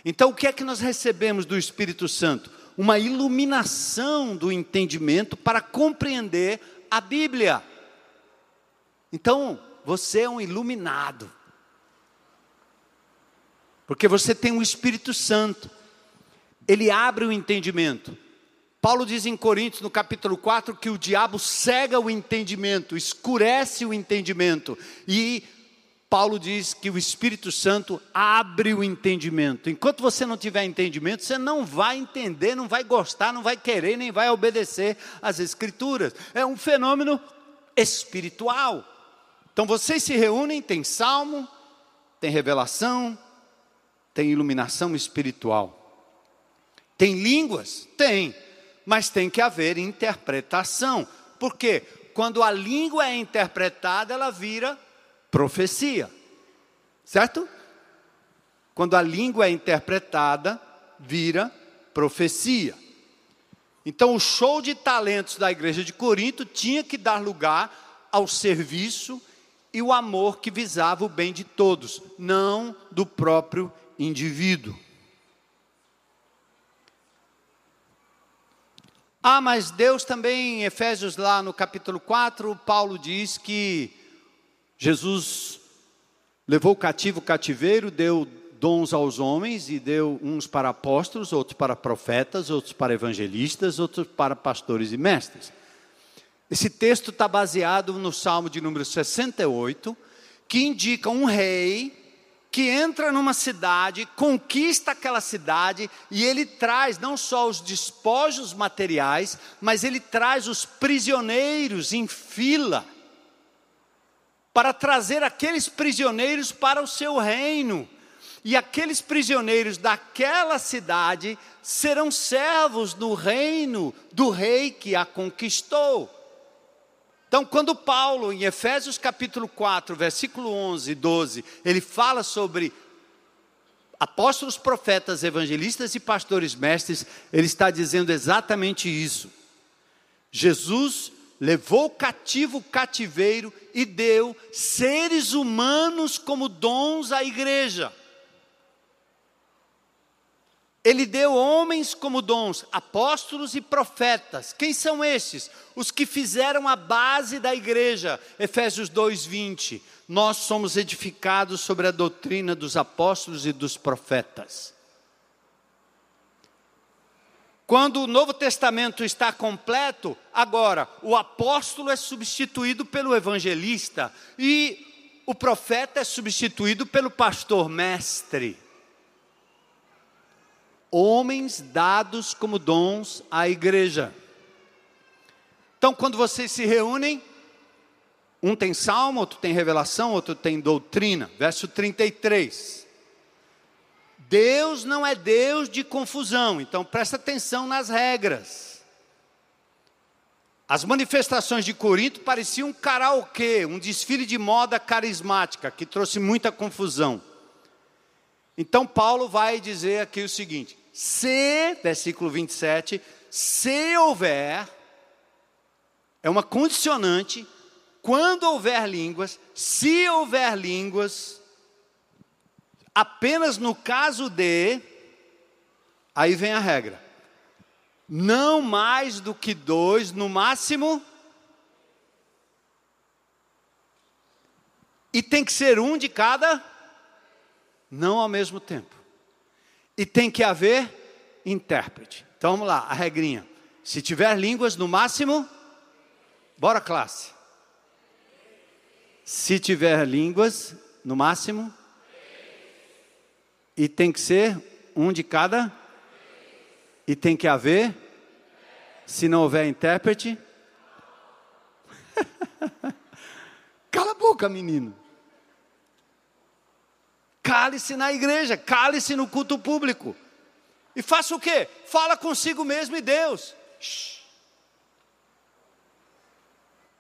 Então, o que é que nós recebemos do Espírito Santo? Uma iluminação do entendimento para compreender a Bíblia. Então, você é um iluminado. Porque você tem o um Espírito Santo. Ele abre o entendimento. Paulo diz em Coríntios, no capítulo 4, que o diabo cega o entendimento, escurece o entendimento. E Paulo diz que o Espírito Santo abre o entendimento. Enquanto você não tiver entendimento, você não vai entender, não vai gostar, não vai querer, nem vai obedecer às Escrituras. É um fenômeno espiritual. Então vocês se reúnem, tem salmo, tem revelação, tem iluminação espiritual. Tem línguas? Tem mas tem que haver interpretação. Por quê? Quando a língua é interpretada, ela vira profecia. Certo? Quando a língua é interpretada, vira profecia. Então, o show de talentos da igreja de Corinto tinha que dar lugar ao serviço e o amor que visava o bem de todos, não do próprio indivíduo. Ah, mas Deus também, em Efésios, lá no capítulo 4, Paulo diz que Jesus levou cativo o cativeiro, deu dons aos homens e deu uns para apóstolos, outros para profetas, outros para evangelistas, outros para pastores e mestres. Esse texto está baseado no Salmo de número 68, que indica um rei que entra numa cidade, conquista aquela cidade e ele traz não só os despojos materiais, mas ele traz os prisioneiros em fila para trazer aqueles prisioneiros para o seu reino. E aqueles prisioneiros daquela cidade serão servos no reino do rei que a conquistou. Então, quando Paulo, em Efésios capítulo 4, versículo 11 e 12, ele fala sobre apóstolos, profetas, evangelistas e pastores mestres, ele está dizendo exatamente isso. Jesus levou cativo o cativeiro e deu seres humanos como dons à igreja. Ele deu homens como dons, apóstolos e profetas. Quem são estes? Os que fizeram a base da igreja. Efésios 2:20. Nós somos edificados sobre a doutrina dos apóstolos e dos profetas. Quando o Novo Testamento está completo, agora o apóstolo é substituído pelo evangelista e o profeta é substituído pelo pastor mestre homens dados como dons à igreja. Então, quando vocês se reúnem, um tem salmo, outro tem revelação, outro tem doutrina. Verso 33. Deus não é Deus de confusão, então presta atenção nas regras. As manifestações de Corinto pareciam um karaokê, um desfile de moda carismática que trouxe muita confusão. Então Paulo vai dizer aqui o seguinte: se, versículo 27, se houver, é uma condicionante, quando houver línguas, se houver línguas, apenas no caso de, aí vem a regra, não mais do que dois, no máximo, e tem que ser um de cada, não ao mesmo tempo. E tem que haver intérprete. Então vamos lá, a regrinha. Se tiver línguas, no máximo, bora classe. Se tiver línguas, no máximo, e tem que ser um de cada, e tem que haver, se não houver intérprete, cala a boca, menino. Cale-se na igreja, cale-se no culto público. E faça o quê? Fala consigo mesmo e Deus.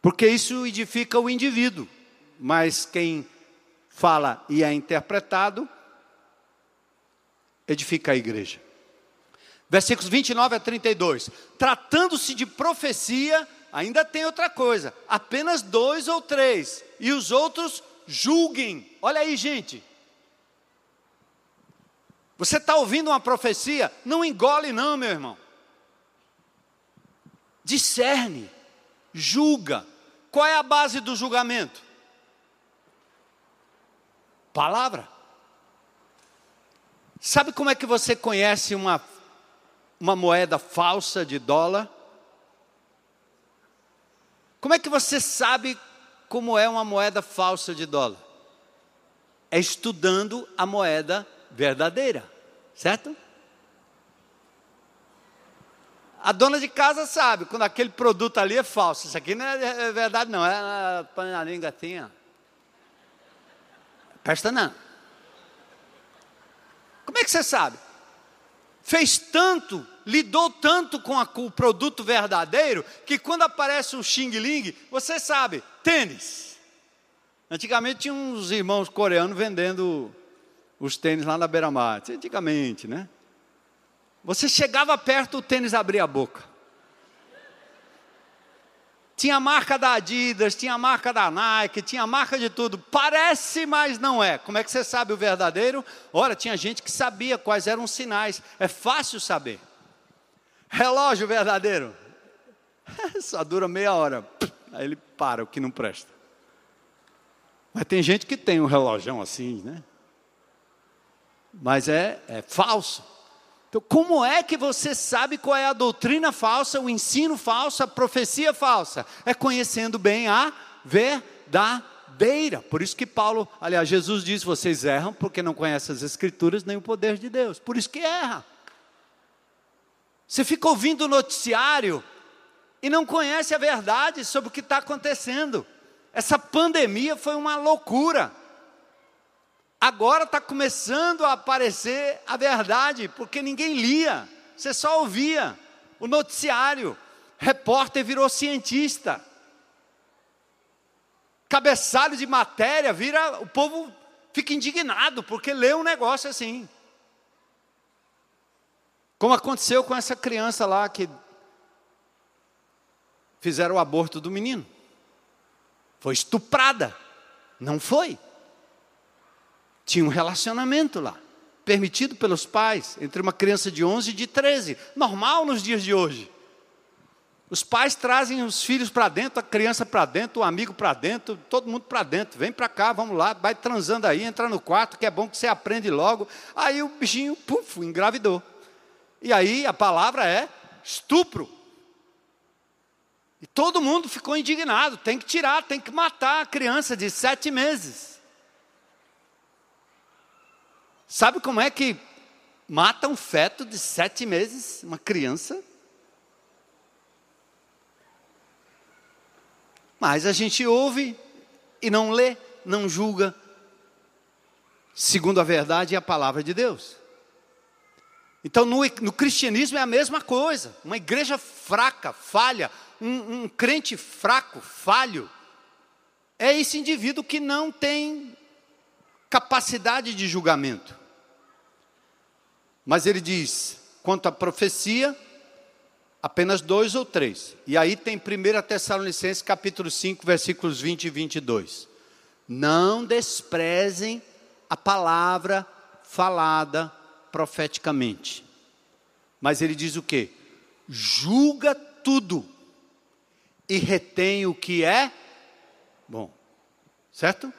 Porque isso edifica o indivíduo. Mas quem fala e é interpretado, edifica a igreja. Versículos 29 a 32. Tratando-se de profecia, ainda tem outra coisa: apenas dois ou três, e os outros julguem. Olha aí, gente. Você está ouvindo uma profecia? Não engole, não, meu irmão. Discerne, julga. Qual é a base do julgamento? Palavra. Sabe como é que você conhece uma, uma moeda falsa de dólar? Como é que você sabe como é uma moeda falsa de dólar? É estudando a moeda verdadeira, certo? A dona de casa sabe quando aquele produto ali é falso. Isso aqui não é, é verdade, não. É põe na língua assim. Presta não. Como é que você sabe? Fez tanto, lidou tanto com, a, com o produto verdadeiro, que quando aparece o Xing Ling, você sabe, tênis. Antigamente tinha uns irmãos coreanos vendendo os tênis lá na beira-mar. Antigamente, né? Você chegava perto, o tênis abria a boca. Tinha a marca da Adidas, tinha a marca da Nike, tinha a marca de tudo. Parece, mas não é. Como é que você sabe o verdadeiro? Ora, tinha gente que sabia quais eram os sinais. É fácil saber. Relógio verdadeiro. Só dura meia hora. Aí ele para, o que não presta. Mas tem gente que tem um relógio assim, né? Mas é, é falso. Então, como é que você sabe qual é a doutrina falsa, o ensino falso, a profecia falsa? É conhecendo bem a verdadeira. Por isso que Paulo, aliás, Jesus diz: vocês erram porque não conhecem as Escrituras nem o poder de Deus. Por isso que erra. Você fica ouvindo o noticiário e não conhece a verdade sobre o que está acontecendo. Essa pandemia foi uma loucura agora está começando a aparecer a verdade, porque ninguém lia, você só ouvia o noticiário. Repórter virou cientista. Cabeçalho de matéria vira, o povo fica indignado porque lê um negócio assim. Como aconteceu com essa criança lá que fizeram o aborto do menino. Foi estuprada. Não foi. Tinha um relacionamento lá, permitido pelos pais, entre uma criança de 11 e de 13, normal nos dias de hoje. Os pais trazem os filhos para dentro, a criança para dentro, o amigo para dentro, todo mundo para dentro. Vem para cá, vamos lá, vai transando aí, entra no quarto, que é bom que você aprende logo. Aí o bichinho, puf, engravidou. E aí a palavra é estupro. E todo mundo ficou indignado, tem que tirar, tem que matar a criança de sete meses. Sabe como é que mata um feto de sete meses, uma criança? Mas a gente ouve e não lê, não julga, segundo a verdade e a palavra de Deus. Então, no, no, cristianismo é a mesma coisa. Uma igreja fraca, falha, um, um crente fraco, falho, é esse indivíduo que não tem capacidade de julgamento. Mas ele diz: quanto à profecia, apenas dois ou três. E aí tem 1 Tessalonicenses capítulo 5, versículos 20 e 22. Não desprezem a palavra falada profeticamente. Mas ele diz o que? Julga tudo e retém o que é bom. Certo?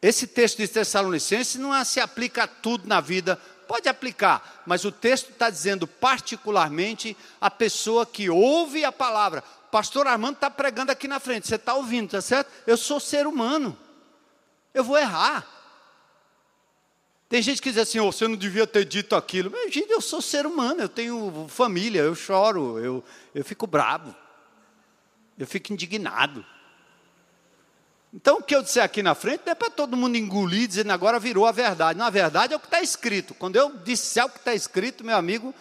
Esse texto de Tessalonicenses não se aplica a tudo na vida Pode aplicar, mas o texto está dizendo particularmente a pessoa que ouve a palavra. Pastor Armando está pregando aqui na frente, você está ouvindo, está certo? Eu sou ser humano, eu vou errar. Tem gente que diz assim, oh, você não devia ter dito aquilo. Mas, gente, eu sou ser humano, eu tenho família, eu choro, eu, eu fico bravo, eu fico indignado. Então, o que eu disser aqui na frente não é para todo mundo engolir, dizendo agora virou a verdade. Não, a verdade é o que está escrito. Quando eu disser o que está escrito, meu amigo,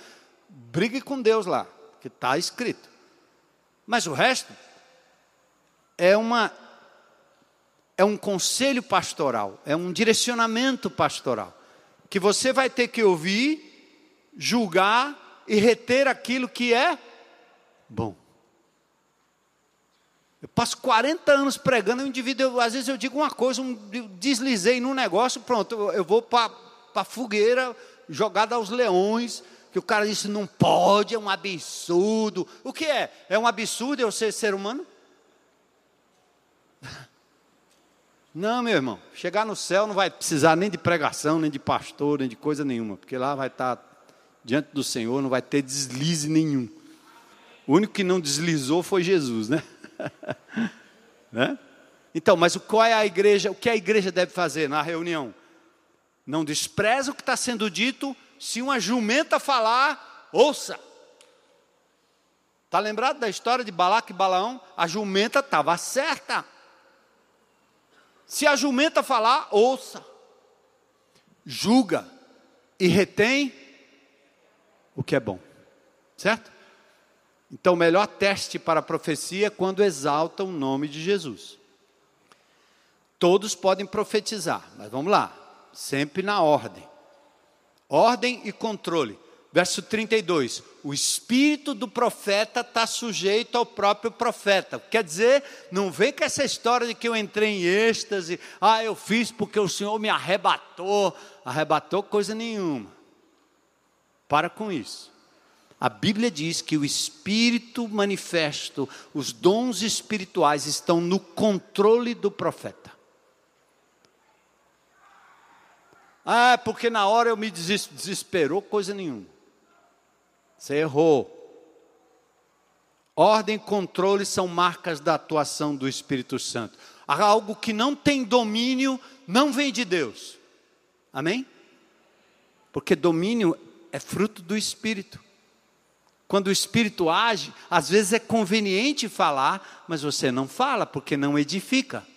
brigue com Deus lá, que está escrito. Mas o resto é uma é um conselho pastoral, é um direcionamento pastoral que você vai ter que ouvir, julgar e reter aquilo que é bom. Eu passo 40 anos pregando, o indivíduo, às vezes eu digo uma coisa, um, deslizei num negócio, pronto, eu vou para a fogueira, jogada aos leões, que o cara disse não pode, é um absurdo. O que é? É um absurdo eu ser ser humano? Não, meu irmão, chegar no céu não vai precisar nem de pregação, nem de pastor, nem de coisa nenhuma, porque lá vai estar diante do Senhor, não vai ter deslize nenhum. O único que não deslizou foi Jesus, né? né? Então, mas qual é a igreja? O que a igreja deve fazer na reunião? Não despreza o que está sendo dito. Se uma jumenta falar, ouça. Está lembrado da história de Balaque e Balaão? A jumenta estava certa. Se a jumenta falar, ouça. Julga e retém o que é bom. Certo? Então, o melhor teste para a profecia é quando exalta o nome de Jesus. Todos podem profetizar, mas vamos lá, sempre na ordem. Ordem e controle. Verso 32: O espírito do profeta está sujeito ao próprio profeta. Quer dizer, não vem com essa história de que eu entrei em êxtase, ah, eu fiz porque o Senhor me arrebatou. Arrebatou coisa nenhuma. Para com isso. A Bíblia diz que o Espírito manifesto, os dons espirituais estão no controle do profeta. Ah, porque na hora eu me desesperou, coisa nenhuma. Você errou. Ordem e controle são marcas da atuação do Espírito Santo. Algo que não tem domínio não vem de Deus. Amém? Porque domínio é fruto do Espírito. Quando o Espírito age, às vezes é conveniente falar, mas você não fala porque não edifica.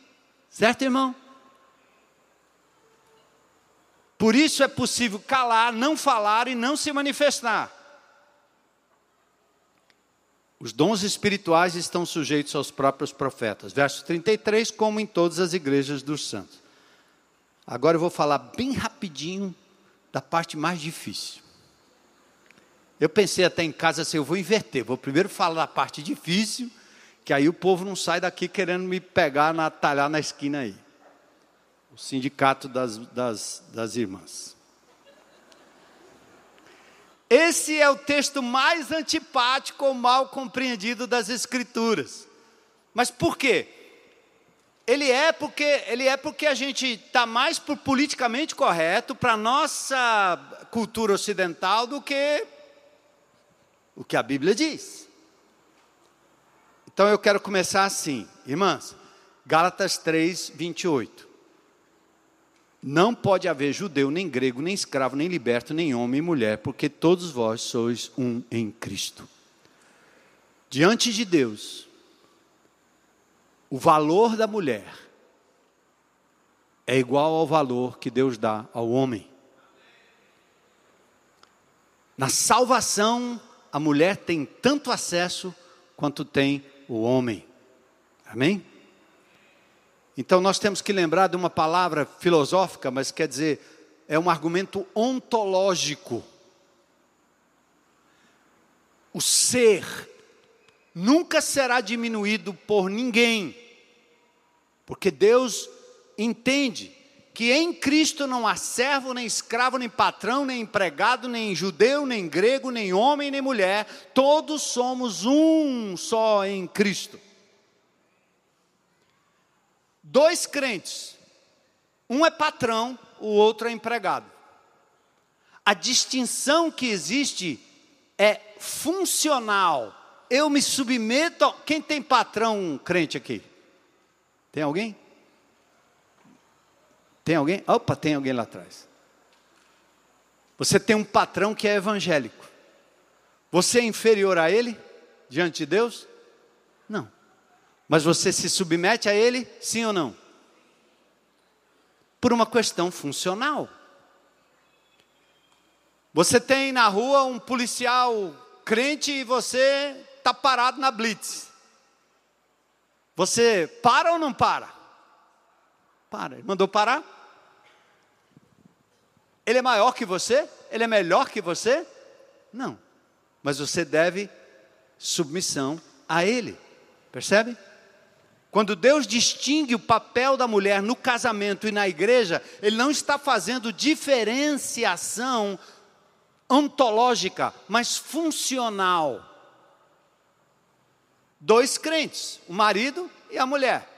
Certo, irmão? Por isso é possível calar, não falar e não se manifestar. Os dons espirituais estão sujeitos aos próprios profetas. Verso 33, como em todas as igrejas dos santos. Agora eu vou falar bem rapidinho da parte mais difícil. Eu pensei até em casa assim, eu vou inverter, vou primeiro falar da parte difícil, que aí o povo não sai daqui querendo me pegar, na, talhar na esquina aí. O sindicato das, das, das irmãs. Esse é o texto mais antipático ou mal compreendido das Escrituras. Mas por quê? Ele é porque, ele é porque a gente está mais por politicamente correto para a nossa cultura ocidental do que o que a Bíblia diz. Então eu quero começar assim, irmãs, Gálatas 3, 28. Não pode haver judeu, nem grego, nem escravo, nem liberto, nem homem e mulher, porque todos vós sois um em Cristo. Diante de Deus, o valor da mulher é igual ao valor que Deus dá ao homem. Na salvação, a mulher tem tanto acesso quanto tem o homem. Amém? Então nós temos que lembrar de uma palavra filosófica, mas quer dizer, é um argumento ontológico. O ser nunca será diminuído por ninguém, porque Deus entende que em Cristo não há servo, nem escravo, nem patrão, nem empregado, nem judeu, nem grego, nem homem, nem mulher, todos somos um só em Cristo. Dois crentes, um é patrão, o outro é empregado. A distinção que existe é funcional. Eu me submeto. Quem tem patrão crente aqui? Tem alguém? Tem alguém? Opa, tem alguém lá atrás. Você tem um patrão que é evangélico. Você é inferior a ele diante de Deus? Não. Mas você se submete a ele, sim ou não? Por uma questão funcional. Você tem na rua um policial crente e você está parado na blitz. Você para ou não para? Para. Ele mandou parar? Ele é maior que você? Ele é melhor que você? Não. mas você deve submissão a Ele. Percebe? Quando Deus distingue o papel da mulher no casamento e na igreja, Ele não está fazendo diferenciação ontológica, mas funcional. Dois crentes, o marido e a mulher.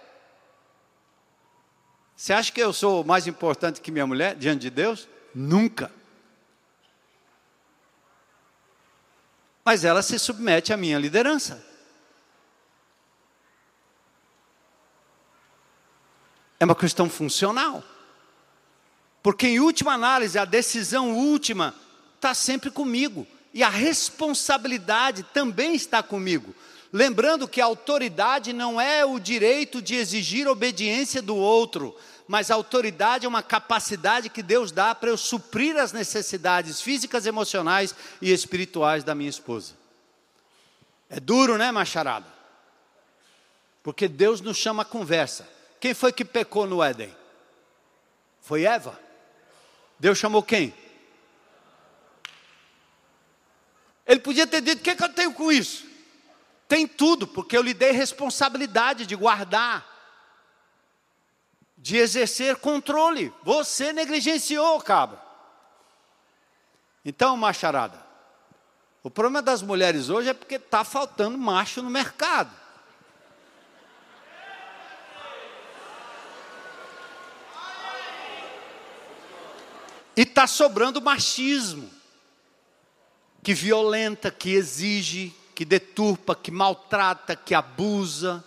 Você acha que eu sou mais importante que minha mulher diante de Deus? Nunca. Mas ela se submete à minha liderança. É uma questão funcional. Porque, em última análise, a decisão última está sempre comigo. E a responsabilidade também está comigo. Lembrando que a autoridade não é o direito de exigir obediência do outro, mas a autoridade é uma capacidade que Deus dá para eu suprir as necessidades físicas, emocionais e espirituais da minha esposa. É duro, né, macharada? Porque Deus nos chama a conversa. Quem foi que pecou no Éden? Foi Eva. Deus chamou quem? Ele podia ter dito: o que, é que eu tenho com isso? Tem tudo, porque eu lhe dei responsabilidade de guardar, de exercer controle. Você negligenciou, cabo. Então, macharada, o problema das mulheres hoje é porque está faltando macho no mercado. E está sobrando machismo, que violenta, que exige, que deturpa, que maltrata, que abusa,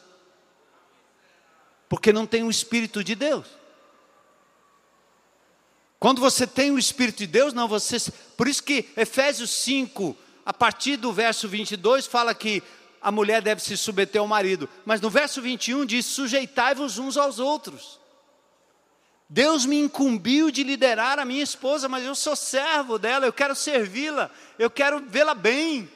porque não tem o Espírito de Deus. Quando você tem o Espírito de Deus, não, você. Por isso que Efésios 5, a partir do verso 22, fala que a mulher deve se submeter ao marido, mas no verso 21 diz: sujeitai-vos uns aos outros. Deus me incumbiu de liderar a minha esposa, mas eu sou servo dela, eu quero servi-la, eu quero vê-la bem.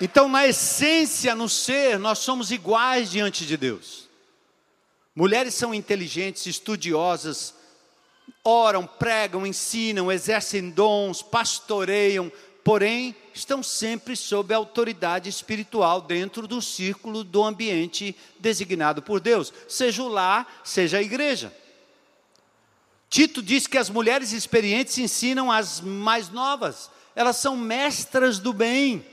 Então, na essência, no ser, nós somos iguais diante de Deus. Mulheres são inteligentes, estudiosas, oram, pregam, ensinam, exercem dons, pastoreiam, porém estão sempre sob a autoridade espiritual dentro do círculo do ambiente designado por Deus, seja o lar, seja a igreja. Tito diz que as mulheres experientes ensinam as mais novas, elas são mestras do bem.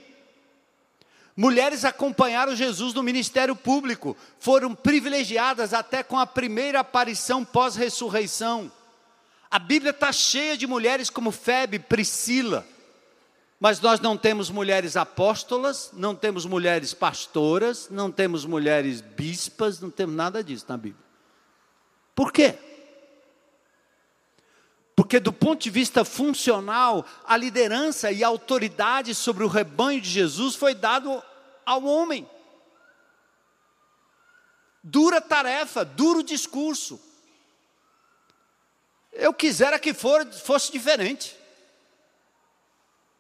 Mulheres acompanharam Jesus no ministério público, foram privilegiadas até com a primeira aparição pós-ressurreição. A Bíblia está cheia de mulheres como Febe, Priscila, mas nós não temos mulheres apóstolas, não temos mulheres pastoras, não temos mulheres bispas, não temos nada disso na Bíblia. Por quê? Porque, do ponto de vista funcional, a liderança e a autoridade sobre o rebanho de Jesus foi dado ao homem. Dura tarefa, duro discurso. Eu quisera que for, fosse diferente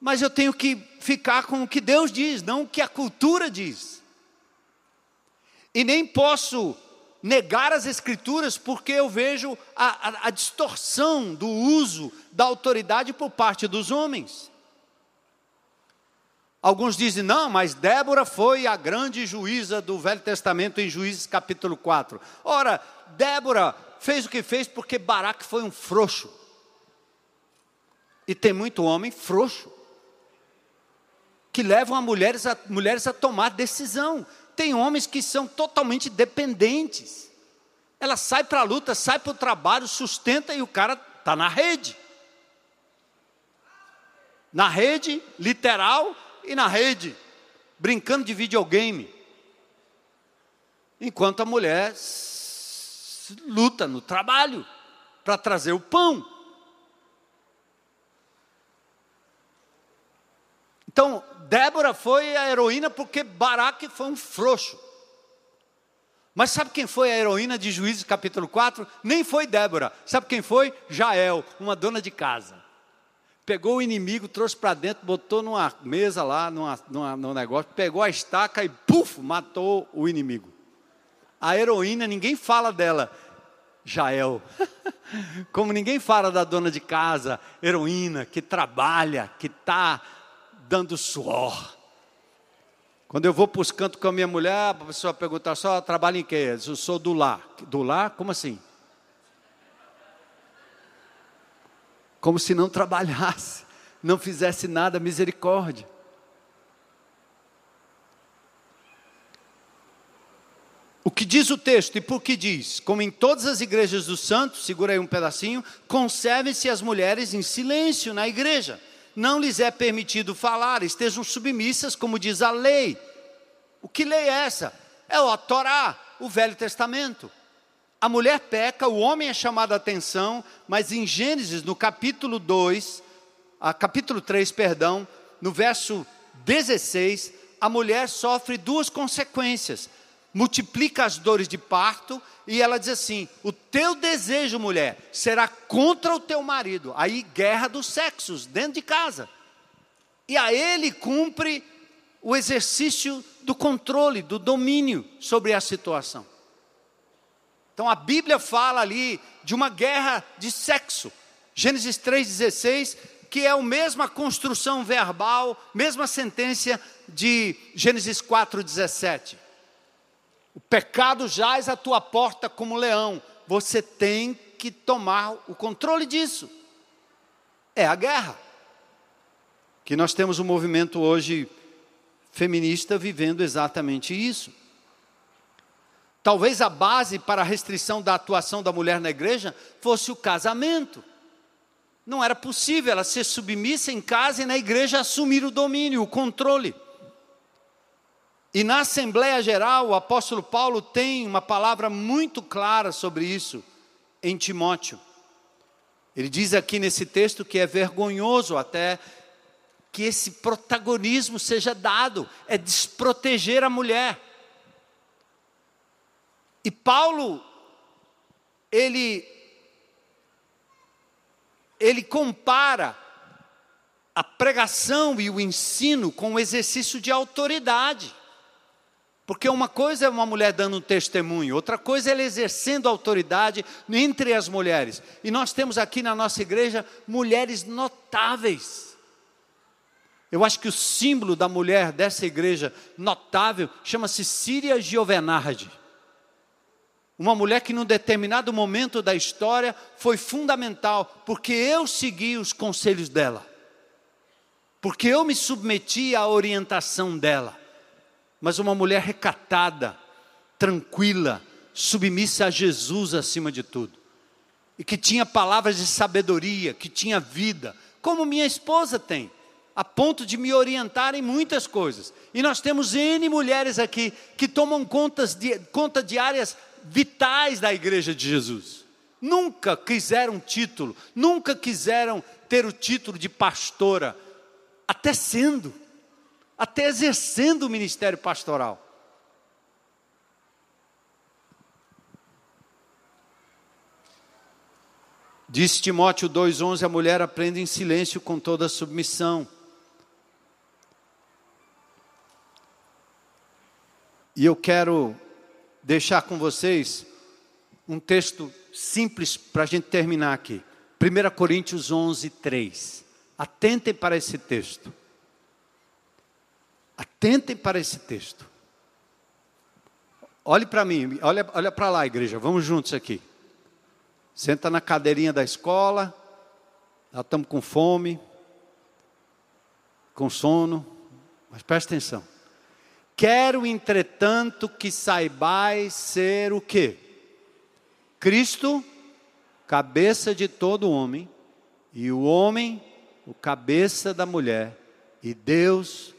mas eu tenho que ficar com o que Deus diz, não o que a cultura diz. E nem posso negar as Escrituras, porque eu vejo a, a, a distorção do uso da autoridade por parte dos homens. Alguns dizem, não, mas Débora foi a grande juíza do Velho Testamento em Juízes capítulo 4. Ora, Débora fez o que fez porque Baraque foi um frouxo. E tem muito homem frouxo que levam a mulheres, a mulheres a tomar decisão. Tem homens que são totalmente dependentes. Ela sai para a luta, sai para o trabalho, sustenta e o cara está na rede. Na rede, literal, e na rede, brincando de videogame. Enquanto a mulher luta no trabalho para trazer o pão. Então, Débora foi a heroína porque Baraque foi um frouxo. Mas sabe quem foi a heroína de Juízes capítulo 4? Nem foi Débora. Sabe quem foi? Jael, uma dona de casa. Pegou o inimigo, trouxe para dentro, botou numa mesa lá, numa, numa, num negócio, pegou a estaca e, puf, matou o inimigo. A heroína, ninguém fala dela. Jael. Como ninguém fala da dona de casa, heroína, que trabalha, que está dando suor. Quando eu vou para os cantos com a minha mulher, a pessoa pergunta só, trabalha em quê? Eu sou do lar. Do lar? Como assim? Como se não trabalhasse, não fizesse nada, misericórdia. O que diz o texto e por que diz? Como em todas as igrejas dos santos, segura aí um pedacinho, conservem-se as mulheres em silêncio na igreja. Não lhes é permitido falar, estejam submissas, como diz a lei. O que lei é essa? É o Torá, o Velho Testamento. A mulher peca, o homem é chamado a atenção, mas em Gênesis, no capítulo 2, a capítulo 3, perdão, no verso 16, a mulher sofre duas consequências multiplica as dores de parto, e ela diz assim: o teu desejo, mulher, será contra o teu marido. Aí, guerra dos sexos, dentro de casa. E a ele cumpre o exercício do controle, do domínio sobre a situação. Então a Bíblia fala ali de uma guerra de sexo. Gênesis 3,16, que é a mesma construção verbal, mesma sentença de Gênesis 4,17. O pecado jaz à tua porta como leão. Você tem que tomar o controle disso. É a guerra. Que nós temos um movimento hoje feminista vivendo exatamente isso. Talvez a base para a restrição da atuação da mulher na igreja fosse o casamento. Não era possível ela ser submissa em casa e na igreja assumir o domínio, o controle. E na Assembleia Geral, o apóstolo Paulo tem uma palavra muito clara sobre isso em Timóteo. Ele diz aqui nesse texto que é vergonhoso até que esse protagonismo seja dado, é desproteger a mulher. E Paulo, ele, ele compara a pregação e o ensino com o exercício de autoridade. Porque uma coisa é uma mulher dando um testemunho, outra coisa é ela exercendo autoridade entre as mulheres. E nós temos aqui na nossa igreja mulheres notáveis. Eu acho que o símbolo da mulher dessa igreja notável chama-se Síria Giovenardi. Uma mulher que, num determinado momento da história, foi fundamental, porque eu segui os conselhos dela, porque eu me submeti à orientação dela mas uma mulher recatada, tranquila, submissa a Jesus acima de tudo. E que tinha palavras de sabedoria, que tinha vida, como minha esposa tem, a ponto de me orientar em muitas coisas. E nós temos N mulheres aqui que tomam contas de, conta de áreas vitais da igreja de Jesus. Nunca quiseram título, nunca quiseram ter o título de pastora, até sendo até exercendo o ministério pastoral. Diz Timóteo 2,11: a mulher aprende em silêncio com toda submissão. E eu quero deixar com vocês um texto simples para a gente terminar aqui. 1 Coríntios 11, 3. Atentem para esse texto. Atentem para esse texto. Olhe para mim, olha, olha para lá, igreja, vamos juntos aqui. Senta na cadeirinha da escola, nós estamos com fome, com sono, mas presta atenção. Quero, entretanto, que saibais ser o quê? Cristo, cabeça de todo homem, e o homem, o cabeça da mulher, e Deus,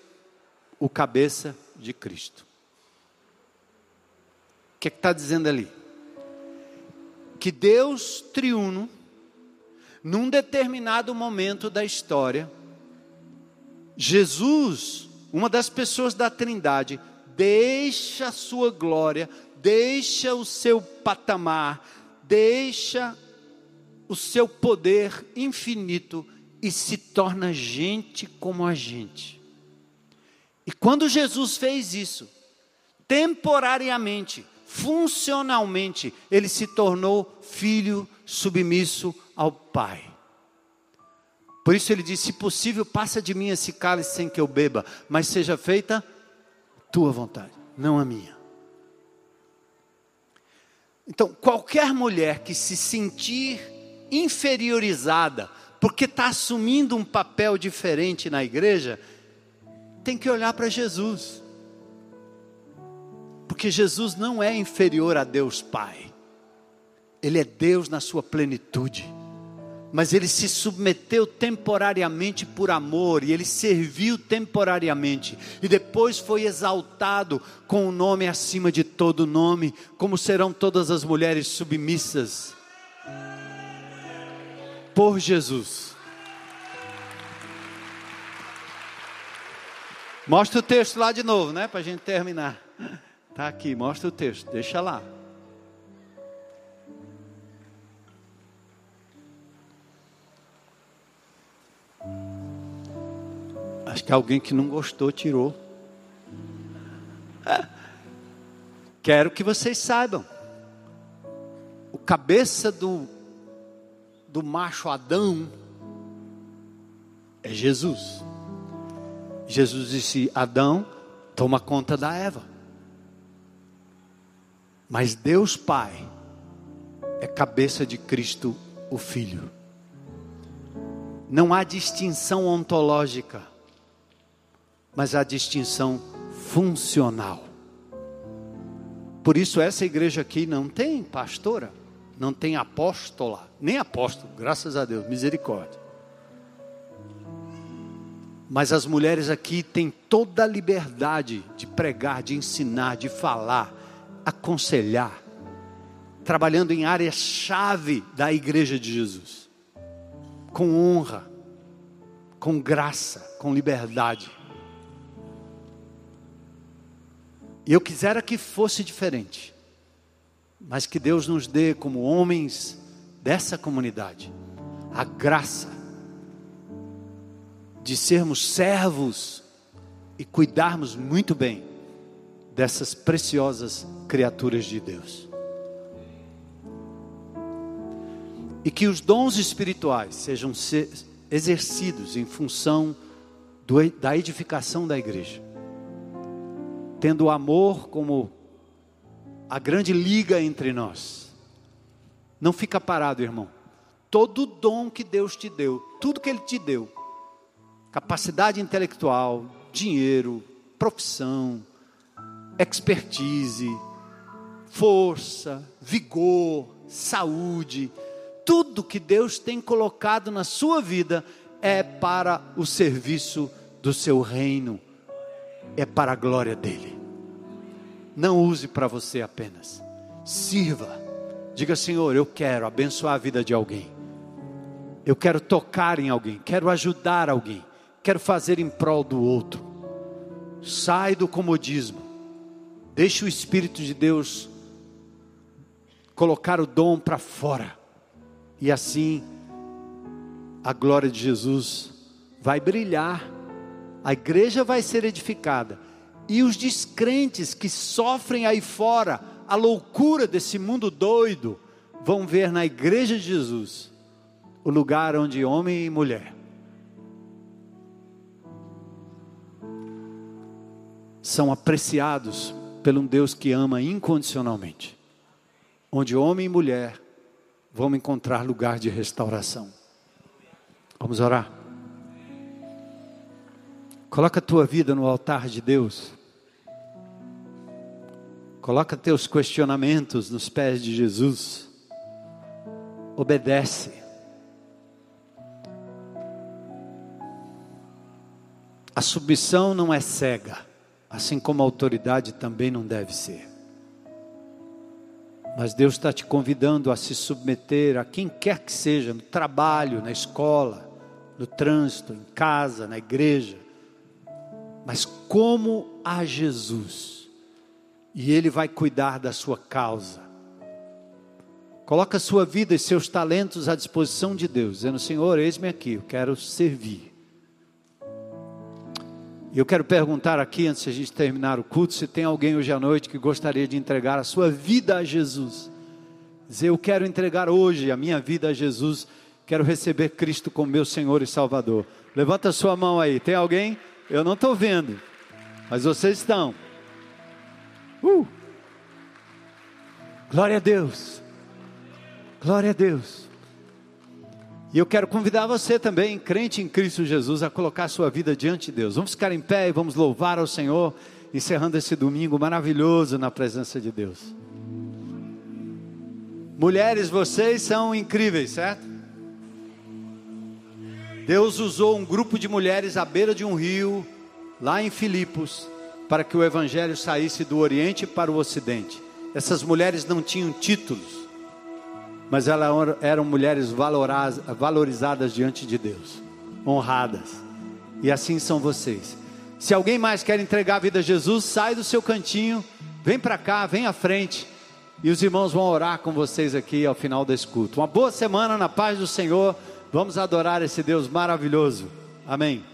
o cabeça de Cristo. O que é está dizendo ali? Que Deus triuno, num determinado momento da história, Jesus, uma das pessoas da Trindade, deixa a sua glória, deixa o seu patamar, deixa o seu poder infinito e se torna gente como a gente. E quando Jesus fez isso, temporariamente, funcionalmente, ele se tornou filho submisso ao Pai. Por isso ele disse: se possível, passa de mim esse cálice sem que eu beba, mas seja feita tua vontade, não a minha. Então, qualquer mulher que se sentir inferiorizada, porque está assumindo um papel diferente na igreja, tem que olhar para Jesus. Porque Jesus não é inferior a Deus Pai, Ele é Deus na sua plenitude mas ele se submeteu temporariamente por amor, e ele serviu temporariamente, e depois foi exaltado com o um nome acima de todo nome, como serão todas as mulheres submissas por Jesus. Mostra o texto lá de novo, né? Para a gente terminar. Tá aqui, mostra o texto, deixa lá. Acho que alguém que não gostou tirou. Quero que vocês saibam. O cabeça do, do macho Adão é Jesus. Jesus disse: Adão, toma conta da Eva. Mas Deus Pai é cabeça de Cristo, o Filho. Não há distinção ontológica mas a distinção funcional. Por isso, essa igreja aqui não tem pastora, não tem apóstola, nem apóstolo, graças a Deus, misericórdia. Mas as mulheres aqui têm toda a liberdade de pregar, de ensinar, de falar, aconselhar, trabalhando em áreas-chave da igreja de Jesus, com honra, com graça, com liberdade. E eu quisera que fosse diferente, mas que Deus nos dê, como homens dessa comunidade, a graça de sermos servos e cuidarmos muito bem dessas preciosas criaturas de Deus. E que os dons espirituais sejam exercidos em função do, da edificação da igreja tendo o amor como a grande liga entre nós. Não fica parado, irmão. Todo dom que Deus te deu, tudo que Ele te deu, capacidade intelectual, dinheiro, profissão, expertise, força, vigor, saúde, tudo que Deus tem colocado na sua vida é para o serviço do seu reino é para a glória dele. Não use para você apenas. Sirva. Diga, Senhor, eu quero abençoar a vida de alguém. Eu quero tocar em alguém, quero ajudar alguém, quero fazer em prol do outro. Sai do comodismo. Deixe o Espírito de Deus colocar o dom para fora. E assim a glória de Jesus vai brilhar a igreja vai ser edificada. E os descrentes que sofrem aí fora a loucura desse mundo doido vão ver na igreja de Jesus o lugar onde homem e mulher são apreciados por um Deus que ama incondicionalmente. Onde homem e mulher vão encontrar lugar de restauração. Vamos orar. Coloca a tua vida no altar de Deus. Coloca teus questionamentos nos pés de Jesus. Obedece. A submissão não é cega, assim como a autoridade também não deve ser. Mas Deus está te convidando a se submeter a quem quer que seja, no trabalho, na escola, no trânsito, em casa, na igreja mas como a Jesus, e Ele vai cuidar da sua causa. Coloca sua vida e seus talentos à disposição de Deus, dizendo: Senhor, eis-me aqui, eu quero servir. Eu quero perguntar aqui, antes de a gente terminar o culto, se tem alguém hoje à noite que gostaria de entregar a sua vida a Jesus. Dizer, eu quero entregar hoje a minha vida a Jesus, quero receber Cristo como meu Senhor e Salvador. Levanta a sua mão aí, tem alguém? Eu não estou vendo, mas vocês estão. Uh! Glória a Deus, glória a Deus. E eu quero convidar você também, crente em Cristo Jesus, a colocar sua vida diante de Deus. Vamos ficar em pé e vamos louvar ao Senhor, encerrando esse domingo maravilhoso na presença de Deus. Mulheres, vocês são incríveis, certo? Deus usou um grupo de mulheres à beira de um rio, lá em Filipos, para que o evangelho saísse do Oriente para o Ocidente. Essas mulheres não tinham títulos mas elas eram mulheres valorizadas diante de Deus, honradas. E assim são vocês. Se alguém mais quer entregar a vida a Jesus, sai do seu cantinho, vem para cá, vem à frente. E os irmãos vão orar com vocês aqui ao final desse culto. Uma boa semana na paz do Senhor. Vamos adorar esse Deus maravilhoso. Amém.